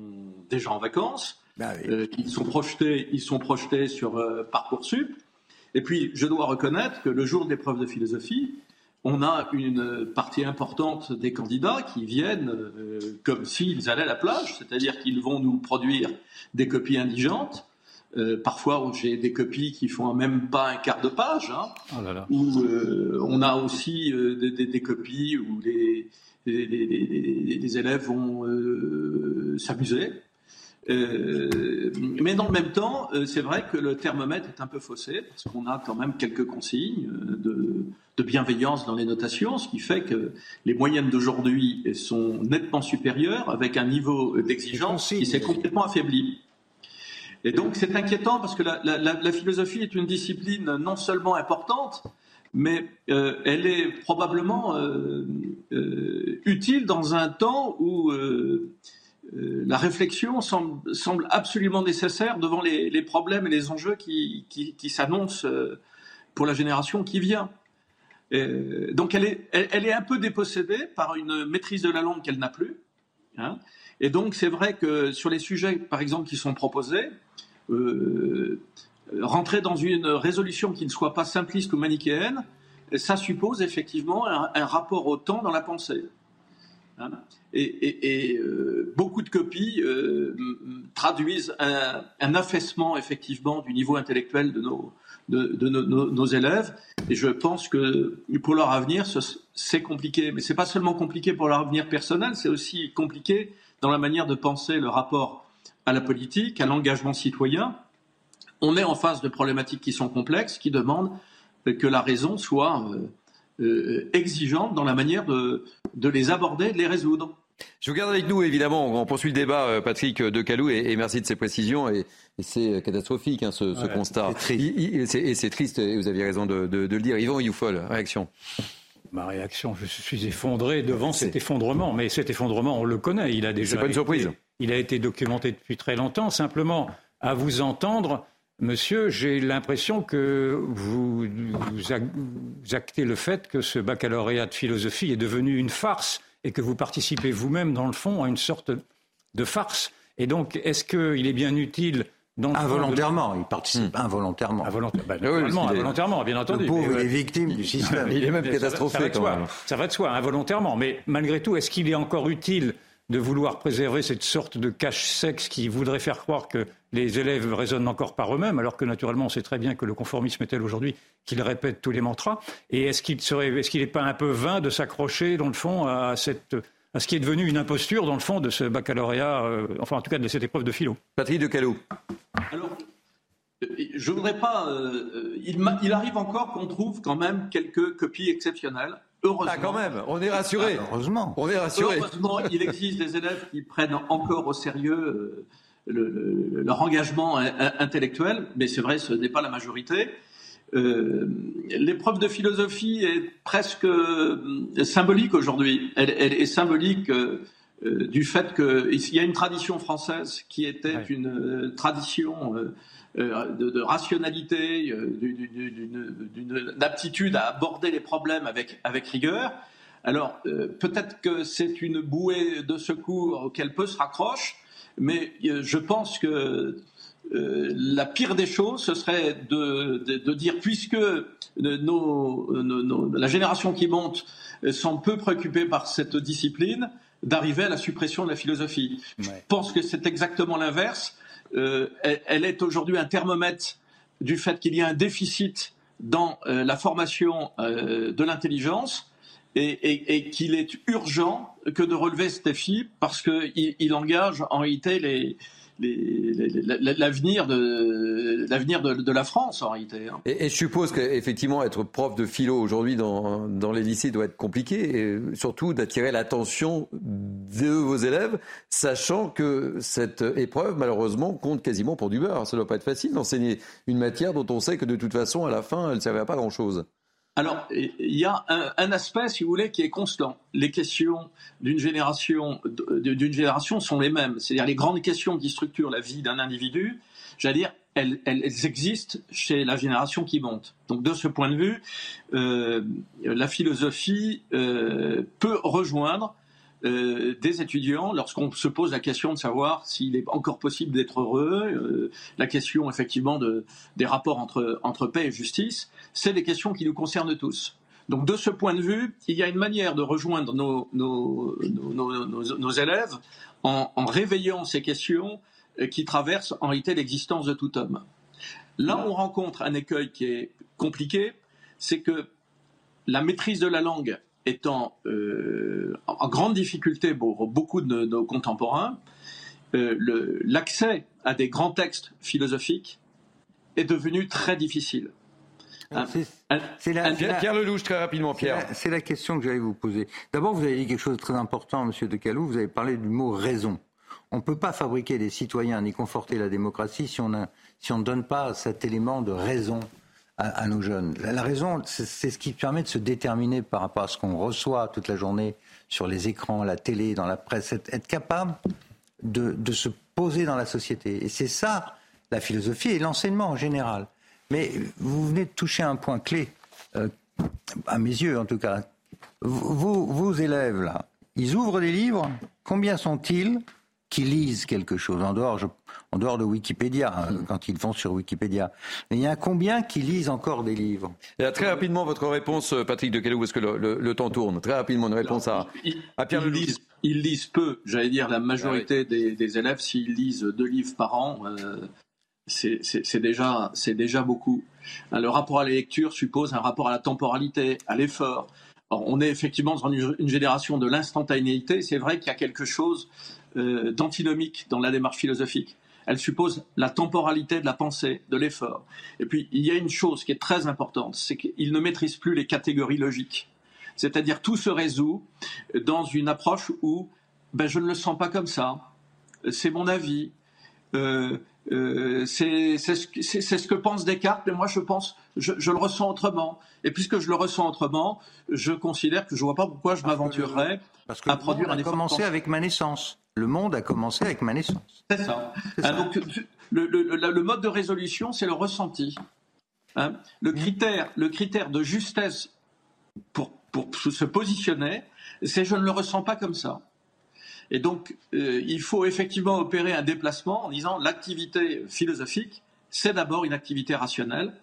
déjà en vacances, bah euh, ils sont projetés, ils sont projetés sur euh, parcoursup. Et puis, je dois reconnaître que le jour de l'épreuve de philosophie, on a une partie importante des candidats qui viennent comme s'ils allaient à la plage, c'est-à-dire qu'ils vont nous produire des copies indigentes euh, parfois, j'ai des copies qui font même pas un quart de page. Hein, oh Où euh, on a aussi euh, des, copies où les, les, élèves vont s'amuser. mais dans le même temps, c'est vrai que le thermomètre est un peu faussé parce qu'on a quand même quelques consignes de, de, bienveillance dans les notations, ce qui fait que les moyennes d'aujourd'hui sont nettement supérieures avec un niveau d'exigence qui s'est complètement affaibli. Et donc c'est inquiétant parce que la, philosophie est une discipline non seulement importante, mais euh, elle est probablement euh, euh, utile dans un temps où la réflexion semble, absolument nécessaire devant les, problèmes et les enjeux qui, s'annoncent pour la génération qui vient. donc elle est, un peu dépossédée par une maîtrise de la langue qu'elle n'a plus. Hein. Et donc c'est vrai que sur les sujets, par exemple, qui sont proposés, euh, rentrer dans une résolution qui ne soit pas simpliste ou manichéenne, ça suppose effectivement un, rapport au temps dans la pensée. Hein. et, euh, beaucoup de copies euh, traduisent un, affaissement effectivement du niveau intellectuel de nos, nos, élèves. Et je pense que pour leur avenir, c'est compliqué. Mais c'est pas seulement compliqué pour leur avenir personnel, c'est aussi compliqué dans la manière de penser le rapport à la politique, à l'engagement citoyen. On est en face de problématiques qui sont complexes, qui demandent que la raison soit euh, euh, exigeante dans la manière de, les aborder, de les résoudre. Je vous garde avec nous, évidemment. On poursuit le débat, euh, Patrick Decalou, et, et merci de ces précisions. Et, c'est catastrophique, hein, ce, constat. Et c'est triste, et vous aviez raison de, le dire. Yvan Youfol, réaction Ma réaction, je suis effondré devant cet effondrement. Mais cet effondrement, on le connaît. Il a déjà. C'est pas une surprise. Il a été documenté depuis très longtemps. Simplement, à vous entendre, monsieur, j'ai l'impression que vous, actez le fait que ce baccalauréat de philosophie est devenu une farce et que vous participez vous-même, dans le fond, à une sorte de farce. Et donc, est-ce qu'il est bien utile Involontairement, il participe hmm. involontairement. Involontairement, involontairement, bien entendu. Le pauvre, est victime du système. il est même *laughs* catastrophique. Ça va de soi, involontairement. Mais malgré tout, est-ce qu'il est encore utile de vouloir préserver cette sorte de cache-sexe qui voudrait faire croire que les élèves raisonnent encore par eux-mêmes, alors que naturellement on sait très bien que le conformisme est tel aujourd'hui qu'il répète tous les mantras? Et est-ce qu'il n'est pas un peu vain de s'accrocher dans le fond à cette à ce qui est devenu une imposture dans le fond de ce baccalauréat, euh, enfin en tout cas de cette épreuve de philo? Patrick de Calot. Alors, euh, je voudrais pas. Euh, il, il, arrive encore qu'on trouve quand même quelques copies exceptionnelles. Heureusement. Ah, quand même, on est rassuré. Ah, heureusement. On est rassuré. Heureusement, il existe des élèves qui prennent encore au sérieux euh, leur engagement intellectuel, mais c'est vrai, ce n'est pas la majorité. Euh, l'épreuve de philosophie est presque euh, symbolique aujourd'hui. Elle, est symbolique du fait qu'il y a une tradition française qui était une tradition de, rationalité, d'une aptitude à aborder les problèmes avec, avec rigueur. Alors, peut-être que c'est une bouée de secours auquel peu se raccroche, mais je pense que euh, la pire des choses, ce serait de, dire, puisque la génération qui monte sont peu préoccupés par cette discipline, d'arriver à la suppression de la philosophie. Je pense que c'est exactement l'inverse. Euh, elle, est aujourd'hui un thermomètre du fait qu'il y a un déficit dans euh, la formation de l'intelligence et, qu'il est urgent que de relever ce défi parce qu'il engage en réalité les, l'avenir de l'avenir de, la France en réalité. Hein. Et, je suppose qu'effectivement être prof de philo aujourd'hui dans, dans, les lycées doit être compliqué, et surtout d'attirer l'attention de vos élèves, sachant que cette épreuve malheureusement compte quasiment pour du beurre. Ça ne doit pas être facile d'enseigner une matière dont on sait que de toute façon à la fin elle ne servira pas à grand chose. Alors, il y a un, aspect, si vous voulez, qui est constant. Les questions d'une génération, génération sont les mêmes. C'est-à-dire les grandes questions qui structurent la vie d'un individu, j'allais dire, elles, existent chez la génération qui monte. Donc, de ce point de vue, euh, la philosophie euh, peut rejoindre euh, des étudiants lorsqu'on se pose la question de savoir s'il est encore possible d'être heureux, euh, la question effectivement de, des rapports entre, paix et justice, c'est des questions qui nous concernent tous. Donc de ce point de vue, il y a une manière de rejoindre nos, élèves en, en, réveillant ces questions euh, qui traversent en réalité l'existence de tout homme. Là, on rencontre un écueil qui est compliqué, c'est que la maîtrise de la langue étant euh, en grande difficulté pour beaucoup de nos contemporains, euh, l'accès à des grands textes philosophiques est devenu très difficile. C'est la, Pierre, Lelouch, très rapidement, Pierre. C'est la, question que j'allais vous poser. D'abord, vous avez dit quelque chose de très important, Monsieur De Calou. Vous avez parlé du mot raison. On ne peut pas fabriquer des citoyens ni conforter la démocratie si on, a, si on ne donne pas cet élément de raison à, nos jeunes. La, raison, c'est ce qui permet de se déterminer par rapport à ce qu'on reçoit toute la journée sur les écrans, la télé, dans la presse, être, capable de, de, se poser dans la société. Et c'est ça la philosophie et l'enseignement en général. Mais vous venez de toucher un point clé, euh, à mes yeux en tout cas. Vos, vos élèves, là, ils ouvrent des livres. Combien sont-ils qui lisent quelque chose, en dehors, en dehors de Wikipédia, hein, quand ils vont sur Wikipédia. Mais il y a combien qui lisent encore des livres? Très rapidement, votre réponse, euh, Patrick de Calou, est-ce que le, temps tourne Très rapidement, une réponse à, à Pierre ils lisent, ils lisent peu, j'allais dire la majorité ah des, élèves, s'ils lisent deux livres par an, euh, c'est déjà, déjà beaucoup. Le rapport à la lecture suppose un rapport à la temporalité, à l'effort. On est effectivement dans une, une génération de l'instantanéité. C'est vrai qu'il y a quelque chose euh, d'antinomique dans la démarche philosophique. Elle suppose la temporalité de la pensée, de l'effort. Et puis, il y a une chose qui est très importante, c'est qu'il ne maîtrise plus les catégories logiques. C'est-à-dire, tout se résout dans une approche où ben, je ne le sens pas comme ça, c'est mon avis, euh, euh, c'est ce, que pense Descartes, mais moi je pense, je, le ressens autrement. Et puisque je le ressens autrement, je considère que je ne vois pas pourquoi je m'aventurerais à produire un effort. commencé avec ma naissance. Le monde a commencé avec ma naissance. C'est ça. Ah, donc, le, mode de résolution, c'est le ressenti. Hein. le, critère, le critère de justesse pour, pour se positionner, c'est je ne le ressens pas comme ça. Et donc, euh, il faut effectivement opérer un déplacement en disant l'activité philosophique, c'est d'abord une activité rationnelle,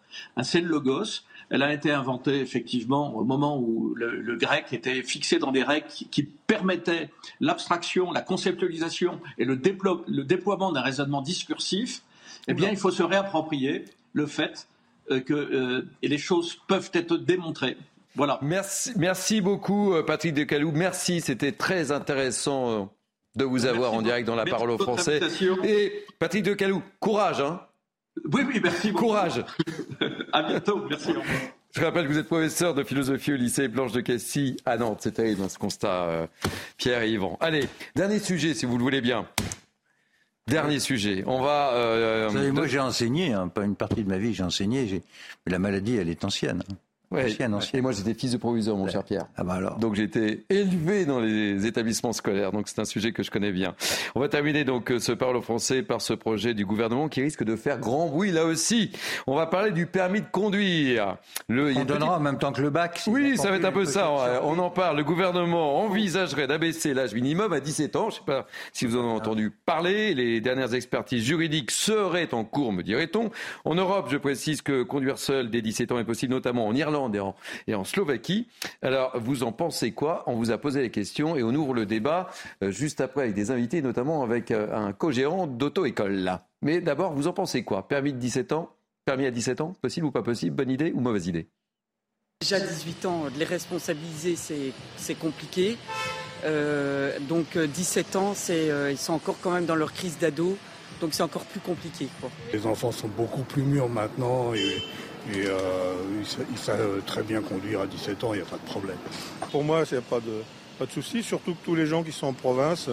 c'est le logos, elle a été inventée effectivement au moment où le, grec était fixé dans des règles qui, permettaient l'abstraction, la conceptualisation et le, déploiement d'un raisonnement discursif. Eh bien, il faut se réapproprier le fait euh, que euh, les choses peuvent être démontrées. Voilà. Merci, merci beaucoup, euh, Patrick Decalou. Merci, c'était très intéressant de vous avoir en direct dans la parole au français. Et Patrick Decalou, courage, hein oui, oui, merci beaucoup. Courage. à bientôt. Merci. Je rappelle que vous êtes professeur de philosophie au lycée Blanche de Cassis à Nantes. C'est terrible dans ce constat, euh, Pierre et Yvan. Allez, dernier sujet, si vous le voulez bien. Dernier sujet. On va. Euh, vous savez, moi, j'ai enseigné, hein, pas une partie de ma vie, j'ai enseigné. Mais la maladie, elle est ancienne. Hein. Ancienne, Et moi, j'étais fils de proviseur, mon cher Pierre. Ah bah alors. Donc, j'étais élevé dans les établissements scolaires. Donc, c'est un sujet que je connais bien. On va terminer donc ce parle français par ce projet du gouvernement qui risque de faire grand bruit là aussi. On va parler du permis de conduire. Le, on donnera en même temps que le bac. Oui, ça va être un peu ça. On en parle. Le gouvernement envisagerait d'abaisser l'âge minimum à 17 ans. Je ne sais pas si vous en avez entendu parler. Les dernières expertises juridiques seraient en cours, me dirait-on. En Europe, je précise que conduire seul dès 17 ans est possible, notamment en Irlande et en, Slovaquie. Alors, vous en pensez quoi? On vous a posé les questions et on ouvre le débat euh, juste après avec des invités, notamment avec euh, un co-gérant d'auto-école. Mais d'abord, vous en pensez quoi? Permis de 17 ans? Permis à 17 ans? Possible ou pas possible? Bonne idée ou mauvaise idée? Déjà 18 ans, de les responsabiliser, c'est compliqué. Euh, donc 17 ans, ils sont encore quand même dans leur crise d'ado. Donc c'est encore plus compliqué. Les enfants sont beaucoup plus mûrs maintenant et, euh, ils, savent très bien conduire à 17 ans, il n'y a pas de problème. Pour moi, il n'y a pas de, pas de souci, surtout que tous les gens qui sont en province,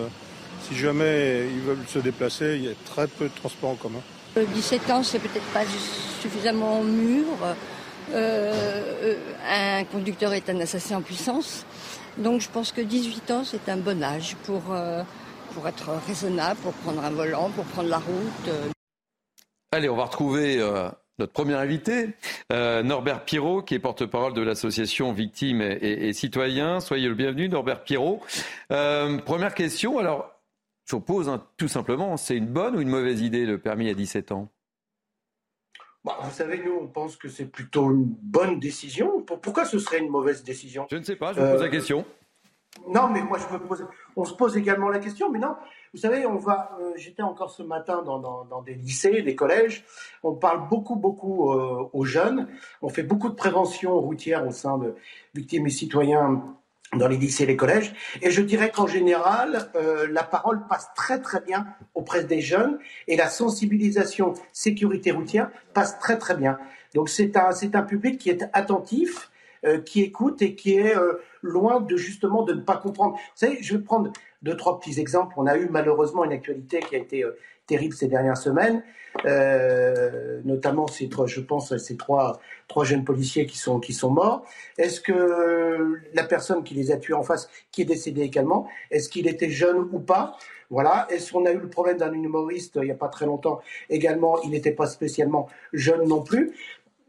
si jamais ils veulent se déplacer, il y a très peu de transports en commun. 17 euh, ans, c'est peut-être pas suffisamment mûr. Euh, un conducteur est un assassin en puissance. Donc je pense que 18 ans, c'est un bon âge pour pour être raisonnable, pour prendre un volant, pour prendre la route. Euh. Allez, on va retrouver euh, notre premier invité, euh, Norbert Pirot, qui est porte-parole de l'association Victimes et, Citoyens. Soyez le bienvenu, Norbert Pirot. première question, alors, je vous pose hein, tout simplement, c'est une bonne ou une mauvaise idée le permis à 17 ans? Bah, vous savez, nous, on pense que c'est plutôt une bonne décision. Pourquoi ce serait une mauvaise décision? Je ne sais pas, je vous pose la question. Non, mais moi, je on se pose également la question, mais non, vous savez, on va, euh, j'étais encore ce matin dans, dans, des lycées, des collèges, on parle beaucoup, beaucoup euh, aux jeunes, on fait beaucoup de prévention routière au sein de victimes et citoyens dans les lycées et les collèges, et je dirais qu'en général, euh, la parole passe très très bien auprès des jeunes, et la sensibilisation sécurité routière passe très très bien. Donc c'est un, c'est un public qui est attentif, qui écoute et qui est loin de justement de ne pas comprendre. Vous savez, je vais prendre deux, trois petits exemples. On a eu malheureusement une actualité qui a été euh, terrible ces dernières semaines, euh, notamment ces trois, je pense, ces trois, trois jeunes policiers qui sont, qui sont morts. Est-ce que la personne qui les a tués en face, qui est décédée également, est-ce qu'il était jeune ou pas? Voilà. Est-ce qu'on a eu le problème d'un humoriste il n'y a pas très longtemps également Il n'était pas spécialement jeune non plus.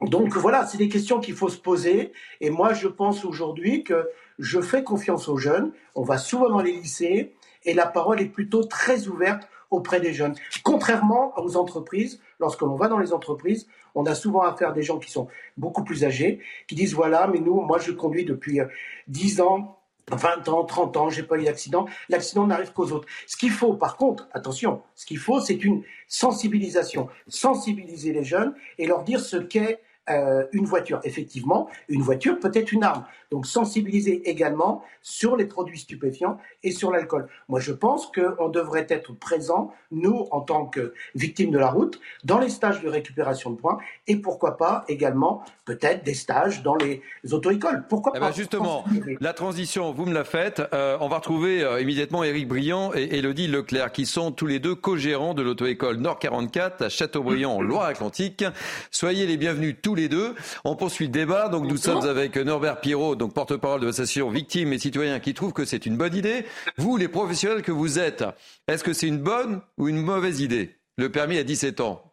Donc voilà, c'est des questions qu'il faut se poser. Et moi, je pense aujourd'hui que je fais confiance aux jeunes. On va souvent dans les lycées et la parole est plutôt très ouverte auprès des jeunes. Contrairement aux entreprises, lorsque l'on va dans les entreprises, on a souvent affaire à des gens qui sont beaucoup plus âgés, qui disent voilà, mais nous, moi je conduis depuis 10 euh, ans, 20 ans, 30 ans, j'ai pas eu d'accident. L'accident n'arrive qu'aux autres. Ce qu'il faut, par contre, attention, ce qu'il faut, c'est une sensibilisation. Sensibiliser les jeunes et leur dire ce qu'est euh, une voiture. Effectivement, une voiture peut être une arme. Donc sensibiliser également sur les produits stupéfiants et sur l'alcool. Moi, je pense qu'on devrait être présent, nous, en tant que victimes de la route, dans les stages de récupération de points et pourquoi pas également peut-être des stages dans les auto-écoles. Pourquoi eh ben, pas Justement, la transition, vous me la faites. Euh, on va retrouver euh, immédiatement Éric Briand et Elodie Leclerc, qui sont tous les deux co-gérants de l'auto-école Nord 44 à Châteaubriand, en *coughs* Loire-Atlantique. Soyez les bienvenus tous les deux. On poursuit le débat. Donc nous sommes avec Norbert Pirot, donc porte-parole de l'association Victimes et Citoyens, qui trouve que c'est une bonne idée. Vous, les professionnels que vous êtes, est-ce que c'est une bonne ou une mauvaise idée? Le permis à 17 ans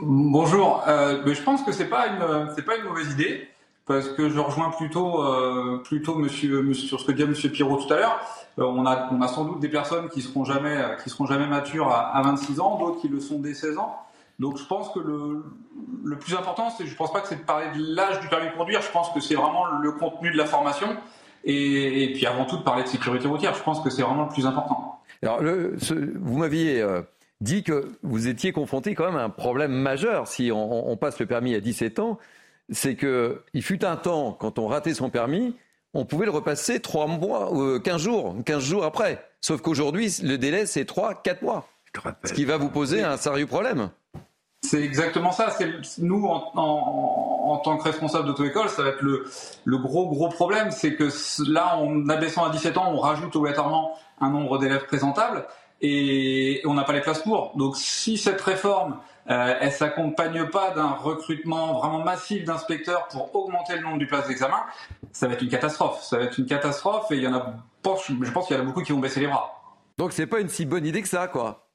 Bonjour. Euh, mais je pense que c'est pas une c'est pas une mauvaise idée parce que je rejoins plutôt euh, plutôt monsieur, monsieur, sur ce que dit Monsieur Pirot tout à l'heure. Euh, on a on a sans doute des personnes qui seront jamais qui seront jamais matures à, à 26 ans, d'autres qui le sont dès 16 ans. Donc je pense que le, le plus important, c'est, je pense pas que c'est de parler de l'âge du permis de conduire, je pense que c'est vraiment le contenu de la formation et, et, puis avant tout de parler de sécurité routière, je pense que c'est vraiment le plus important. Alors le, ce, vous m'aviez euh, dit que vous étiez confronté quand même à un problème majeur si on, on passe le permis à 17 ans, c'est que il fut un temps quand on ratait son permis, on pouvait le repasser 3 mois, ou 15 jours, 15 jours après. Sauf qu'aujourd'hui, le délai, c'est 3, 4 mois. Ce qui va vous poser un sérieux problème. C'est exactement ça. Nous en, tant que responsable d'auto-école, ça va être le, gros gros problème, c'est que là, en abaissant à 17 ans, on rajoute obligatoirement un nombre d'élèves présentables. et on n'a pas les places pour. Donc si cette réforme euh, elle s'accompagne pas d'un recrutement vraiment massif d'inspecteurs pour augmenter le nombre du places d'examen, ça va être une catastrophe. Ça va être une catastrophe et il y en a, je pense qu'il y en a beaucoup qui vont baisser les bras. Donc c'est pas une si bonne idée que ça, quoi.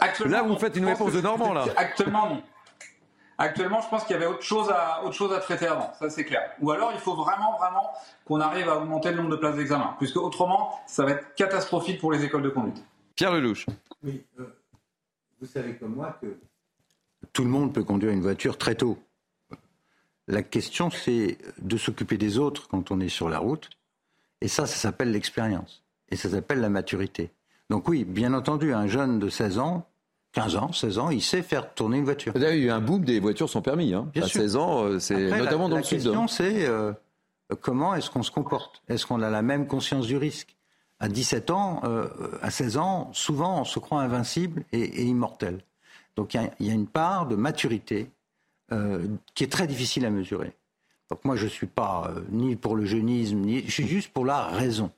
Actuellement, là, vous faites une réponse de Normand, là. Actuellement, non. Actuellement, je pense qu'il y avait autre chose à, autre chose à traiter avant, ça c'est clair. Ou alors, il faut vraiment, vraiment qu'on arrive à augmenter le nombre de places d'examen, puisque autrement, ça va être catastrophique pour les écoles de conduite. Pierre Lelouch. Oui, euh, vous savez comme moi que tout le monde peut conduire une voiture très tôt. La question, c'est de s'occuper des autres quand on est sur la route. Et ça, ça s'appelle l'expérience. Et ça s'appelle la maturité. Donc oui, bien entendu, un jeune de 16 ans, 15 ans, 16 ans, il sait faire tourner une voiture. Il y a eu un boom des voitures sans permis. Hein. à 16 ans, euh, c'est notamment dans le sud. La question, c'est euh, comment est-ce qu'on se comporte? Est-ce qu'on a la même conscience du risque? À 17 ans, euh, à 16 ans, souvent, on se croit invincible et, immortel. Donc il y, a une part de maturité qui est très difficile à mesurer. Donc moi, je ne suis pas ni pour le jeunisme, ni je suis juste pour la raison.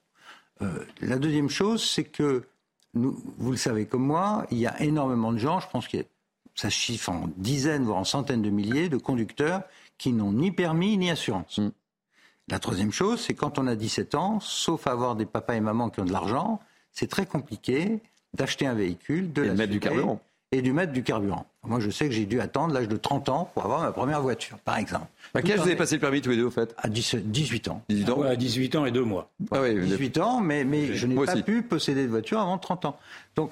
la deuxième chose, c'est que vous le savez comme moi, il y a énormément de gens, je pense que ça chiffre en dizaines, voire en centaines de milliers de conducteurs qui n'ont ni permis ni assurance. Mm. La troisième chose, c'est quand on a 17 ans, sauf avoir des papas et mamans qui ont de l'argent, c'est très compliqué d'acheter un véhicule, de, de mettre du carburant et du mettre du carburant. Moi, je sais que j'ai dû attendre l'âge de 30 ans pour avoir ma première voiture, par exemple. À quel âge vous avez passé le permis tous les deux, au fait À 18 ans. 18 ans, à 18 ans et deux mois. Ah 18 ans, mais, mais je n'ai pas pu posséder de voiture avant 30 ans. Donc,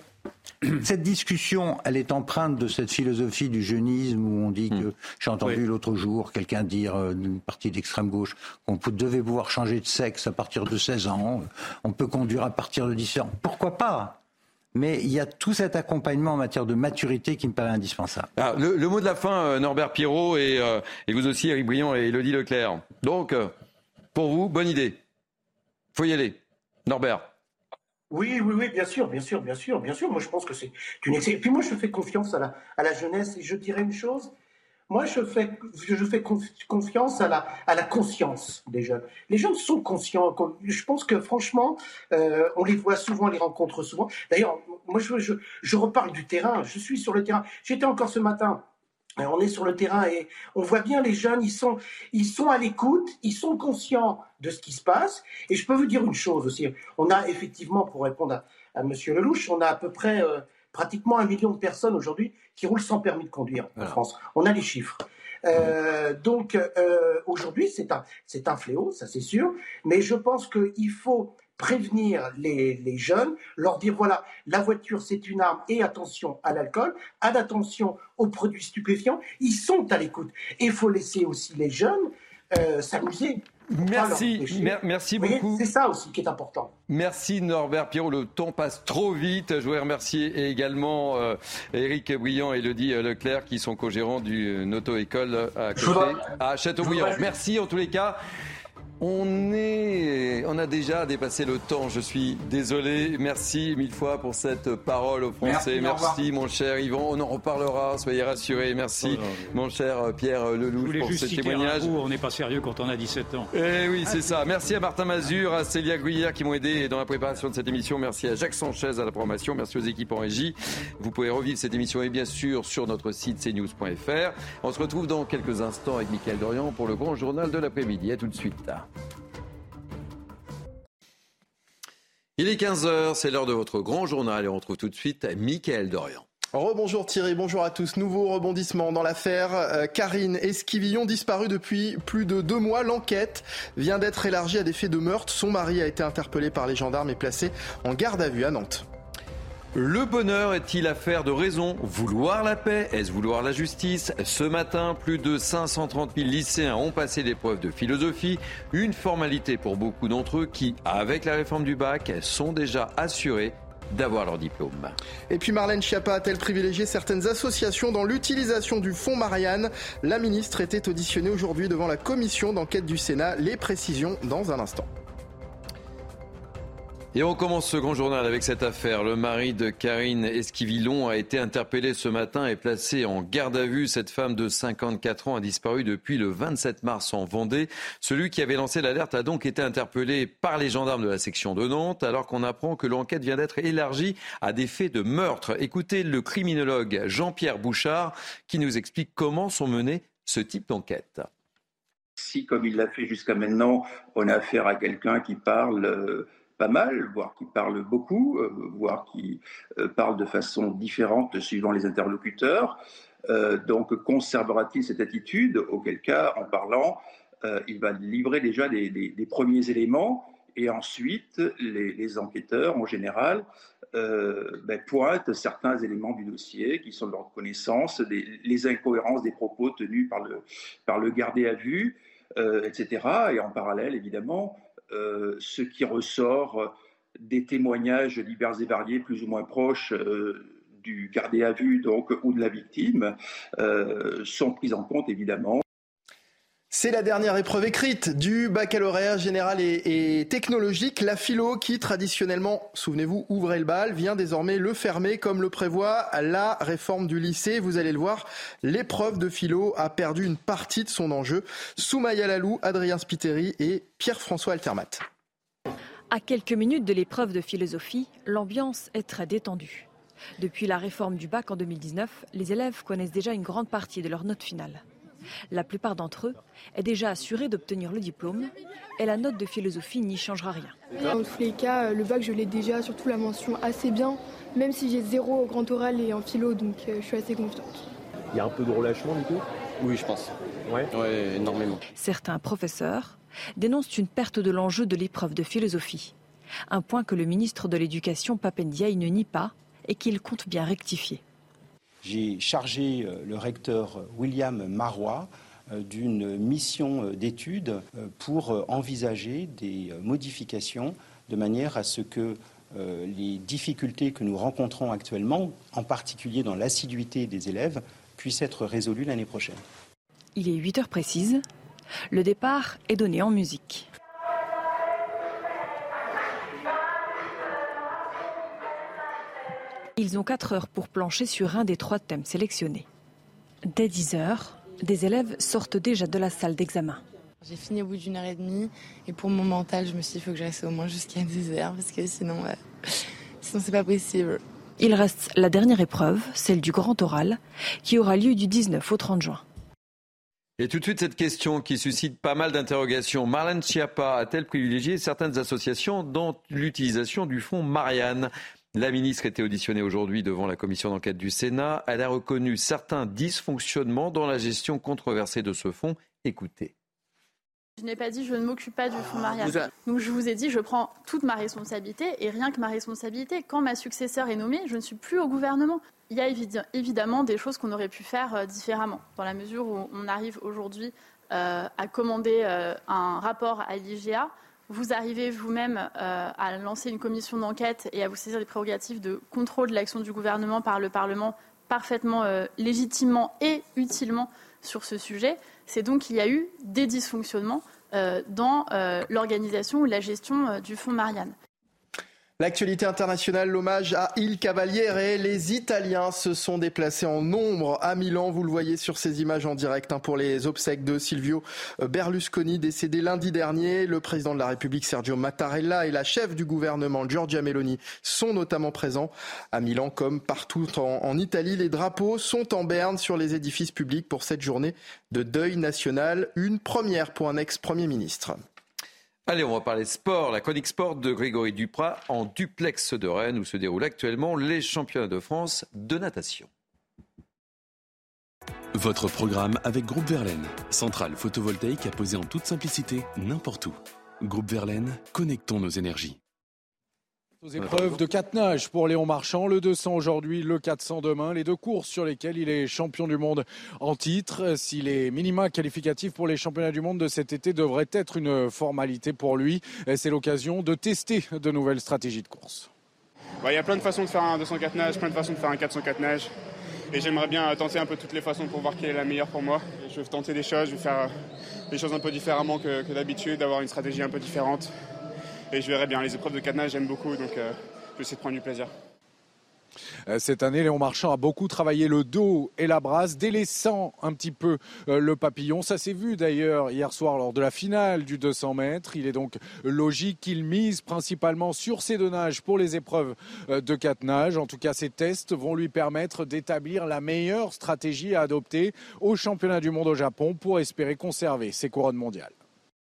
*clears throat* cette discussion, elle est empreinte de cette philosophie du jeunisme où on dit que, hmm. j'ai entendu l'autre jour quelqu'un dire euh, d'une partie d'extrême gauche qu'on devait pouvoir changer de sexe à partir de 16 ans, on peut conduire à partir de 17 ans. Pourquoi pas? Mais il y a tout cet accompagnement en matière de maturité qui me paraît indispensable. Ah, le, mot de la fin, euh, Norbert Pirot et, euh, et, vous aussi, Eric Briand et Elodie Leclerc. Donc, euh, pour vous, bonne idée. Faut y aller. Norbert. Oui, oui, oui, bien sûr, bien sûr, bien sûr, bien sûr. Moi, je pense que c'est une excellente. Puis moi, je fais confiance à la, à la jeunesse et je dirais une chose moi, je fais, je fais confiance à la, à la conscience des jeunes. Les jeunes sont conscients. Je pense que franchement, euh, on les voit souvent, on les rencontre souvent. D'ailleurs, moi, je, je, reparle du terrain. Je suis sur le terrain. J'étais encore ce matin on est sur le terrain et on voit bien les jeunes, ils sont, ils sont à l'écoute, ils sont conscients de ce qui se passe. Et je peux vous dire une chose aussi. On a effectivement, pour répondre à, à Monsieur Lelouch, on a à peu près euh, pratiquement un million de personnes aujourd'hui qui roulent sans permis de conduire en France. On a les chiffres. Euh, donc euh, aujourd'hui, c'est un, c'est un fléau, ça c'est sûr, mais je pense qu'il faut prévenir les, les, jeunes, leur dire voilà, la voiture c'est une arme et attention à l'alcool, attention aux produits stupéfiants, ils sont à l'écoute. Et il faut laisser aussi les jeunes euh, s'amuser. Merci, merci beaucoup. C'est ça aussi qui est important. Merci Norbert Pierrot, le temps passe trop vite. Je voudrais remercier également euh, Eric Briand et Elodie Leclerc qui sont co-gérants d'une auto-école à à Châteaubriand. Merci en tous les cas. On, est, on a déjà dépassé le temps, je suis désolé. Merci mille fois pour cette parole aux Français. Merci, mon cher Yvan. On en reparlera, soyez rassurés. Merci oh, mon cher Pierre Lelouch pour ce témoignage. on n'est pas sérieux quand on a 17 ans. Eh oui, c'est ça. Merci à Martin Mazur, à Célia Guyère qui m'ont aidé dans la préparation de cette émission. Merci à Jacques Sanchez à la promotion. Merci aux équipes en régie. Vous pouvez revivre cette émission et bien sûr sur notre site cnews.fr. On se retrouve dans quelques instants avec Mickaël Dorian pour le grand journal de l'après-midi. À tout de suite. Il est 15h, c'est l'heure de votre grand journal et on retrouve tout de suite Mickaël Dorian. Rebonjour Thierry, bonjour à tous. Nouveau rebondissement dans l'affaire euh, Karine Esquivillon, disparue depuis plus de deux mois. L'enquête vient d'être élargie à des faits de meurtre. Son mari a été interpellé par les gendarmes et placé en garde à vue à Nantes. Le bonheur est-il affaire de raison? Vouloir la paix Est-ce vouloir la justice? Ce matin, plus de 530 000 lycéens ont passé l'épreuve de philosophie, une formalité pour beaucoup d'entre eux qui, avec la réforme du bac, sont déjà assurés d'avoir leur diplôme. Et puis Marlène Schiappa a-t-elle privilégié certaines associations dans l'utilisation du fonds Marianne? La ministre était auditionnée aujourd'hui devant la commission d'enquête du Sénat. Les précisions dans un instant. Et on commence ce grand journal avec cette affaire. Le mari de Karine Esquivillon a été interpellé ce matin et placé en garde à vue. Cette femme de 54 ans a disparu depuis le 27 mars en Vendée. Celui qui avait lancé l'alerte a donc été interpellé par les gendarmes de la section de Nantes alors qu'on apprend que l'enquête vient d'être élargie à des faits de meurtre. Écoutez le criminologue Jean-Pierre Bouchard qui nous explique comment sont menées ce type d'enquête. Si, comme il l'a fait jusqu'à maintenant, on a affaire à quelqu'un qui parle euh, pas mal, voire qui parle beaucoup, euh, voire qui euh, parle de façon différente suivant les interlocuteurs. Euh, donc, conservera-t-il cette attitude? Auquel cas, en parlant, il va livrer déjà des, premiers éléments et ensuite, les, enquêteurs, en général, ben, pointent certains éléments du dossier qui sont de leur connaissance, les incohérences des propos tenus par le, par le gardé à vue, etc. Et en parallèle, évidemment, ce qui ressort des témoignages divers et variés, plus ou moins proches euh, du gardé à vue ou de la victime, euh, sont pris en compte évidemment. C'est la dernière épreuve écrite du baccalauréat général et, technologique. La philo qui traditionnellement, souvenez-vous, ouvrait le bal, vient désormais le fermer comme le prévoit la réforme du lycée. Vous allez le voir, l'épreuve de philo a perdu une partie de son enjeu. Soumaya Lalou, Adrien Spiteri et Pierre-François Altermat. À quelques minutes de l'épreuve de philosophie, l'ambiance est très détendue. Depuis la réforme du bac en 2019, les élèves connaissent déjà une grande partie de leur note finale. La plupart d'entre eux est déjà assuré d'obtenir le diplôme et la note de philosophie n'y changera rien. Dans tous les cas, le bac, je l'ai déjà, surtout la mention assez bien, même si j'ai zéro au grand oral et en philo, donc euh, je suis assez confiante. Il y a un peu de relâchement, du coup? Oui, je pense. Oui, énormément. Certains professeurs dénoncent une perte de l'enjeu de l'épreuve de philosophie. Un point que le ministre de l'Éducation, Papendiaï, ne nie pas et qu'il compte bien rectifier j'ai chargé euh, le recteur William Marois euh, d'une mission euh, d'étude pour envisager des modifications de manière à ce que les difficultés que nous rencontrons actuellement, en particulier dans l'assiduité des élèves, puissent être résolues l'année prochaine. Il est 8 heures précises. Le départ est donné en musique. Ils ont 4 heures pour plancher sur un des trois thèmes sélectionnés. Dès 10 heures, des élèves sortent déjà de la salle d'examen. J'ai fini au bout d'une heure et demie et pour mon mental, je me suis dit qu'il faut que je reste au moins jusqu'à 10 heures parce que sinon, sinon c'est pas possible. Il reste la dernière épreuve, celle du grand oral, qui aura lieu du 19 au 30 juin. Et tout de suite, cette question qui suscite pas mal d'interrogations. Marlène Schiappa a-t-elle privilégié certaines associations dans l'utilisation du fonds Marianne? La ministre était auditionnée aujourd'hui devant la commission d'enquête du Sénat. Elle a reconnu certains dysfonctionnements dans la gestion controversée de ce fonds. Écoutez. Je n'ai pas dit je ne m'occupe pas du fonds Marianne. Donc je vous ai dit je prends toute ma responsabilité et rien que ma responsabilité. Quand ma successeur est nommée, je ne suis plus au gouvernement. Il y a évidemment des choses qu'on aurait pu faire euh, différemment, dans la mesure où on arrive aujourd'hui euh, à commander euh, un rapport à l'IGA vous arrivez vous-même euh, à lancer une commission d'enquête et à vous saisir des prérogatives de contrôle de l'action du gouvernement par le Parlement parfaitement euh, légitimement et utilement sur ce sujet, c'est donc qu'il y a eu des dysfonctionnements euh, dans l'organisation ou la gestion du fonds Marianne. L'actualité internationale, l'hommage à Il Cavaliere. Les Italiens se sont déplacés en nombre à Milan. Vous le voyez sur ces images en direct hein, pour les obsèques de Silvio Berlusconi, décédé lundi dernier. Le président de la République, Sergio Mattarella, et la chef du gouvernement, Giorgia Meloni, sont notamment présents à Milan comme partout en, en Italie. Les drapeaux sont en berne sur les édifices publics pour cette journée de deuil national. Une première pour un ex-premier ministre. Allez, on va parler sport. La chronique sport de Grégory Duprat en duplex de Rennes où se déroulent actuellement les championnats de France de natation. Votre programme avec Groupe Verlaine, centrale photovoltaïque à poser en toute simplicité n'importe où. Groupe Verlaine, connectons nos énergies. Aux épreuves de quatre nages pour Léon Marchand, le 200 aujourd'hui, le 400 demain, les deux courses sur lesquelles il est champion du monde en titre. Si les minima qualificatifs pour les championnats du monde de cet été devraient être une formalité pour lui, c'est l'occasion de tester de nouvelles stratégies de course. Bah, il y a plein de façons de faire un 204 nages, plein de façons de faire un 404 nages. Et j'aimerais bien tenter un peu toutes les façons pour voir quelle est la meilleure pour moi. Je vais tenter des choses, je vais faire des choses un peu différemment que, que d'habitude, d'avoir une stratégie un peu différente. Et je verrai bien. Les épreuves de cadenas, j'aime beaucoup, donc je vais essayer de prendre du plaisir. Euh, cette année, Léon Marchand a beaucoup travaillé le dos et la brasse, délaissant un petit peu euh, le papillon. Ça s'est vu d'ailleurs hier soir lors de la finale du 200 mètres. Il est donc logique qu'il mise principalement sur ses deux nages pour les épreuves euh, de quatre nages. En tout cas, ces tests vont lui permettre d'établir la meilleure stratégie à adopter au championnat du monde au Japon pour espérer conserver ses couronnes mondiales.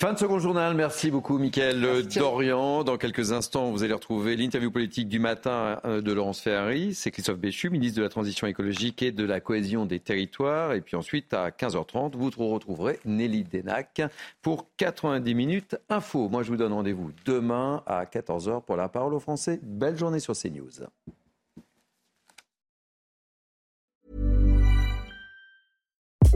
Fin de second journal, merci beaucoup Mickaël Dorian. Dans quelques instants, vous allez retrouver l'interview politique du matin euh, de Laurence Ferrari. C'est Christophe Béchu, ministre de la Transition écologique et de la cohésion des territoires. Et puis ensuite, à 15h30, vous retrouverez Nelly Denac pour 90 minutes info. Moi, je vous donne rendez-vous demain à 14h pour la parole aux Français. Belle journée sur CNews.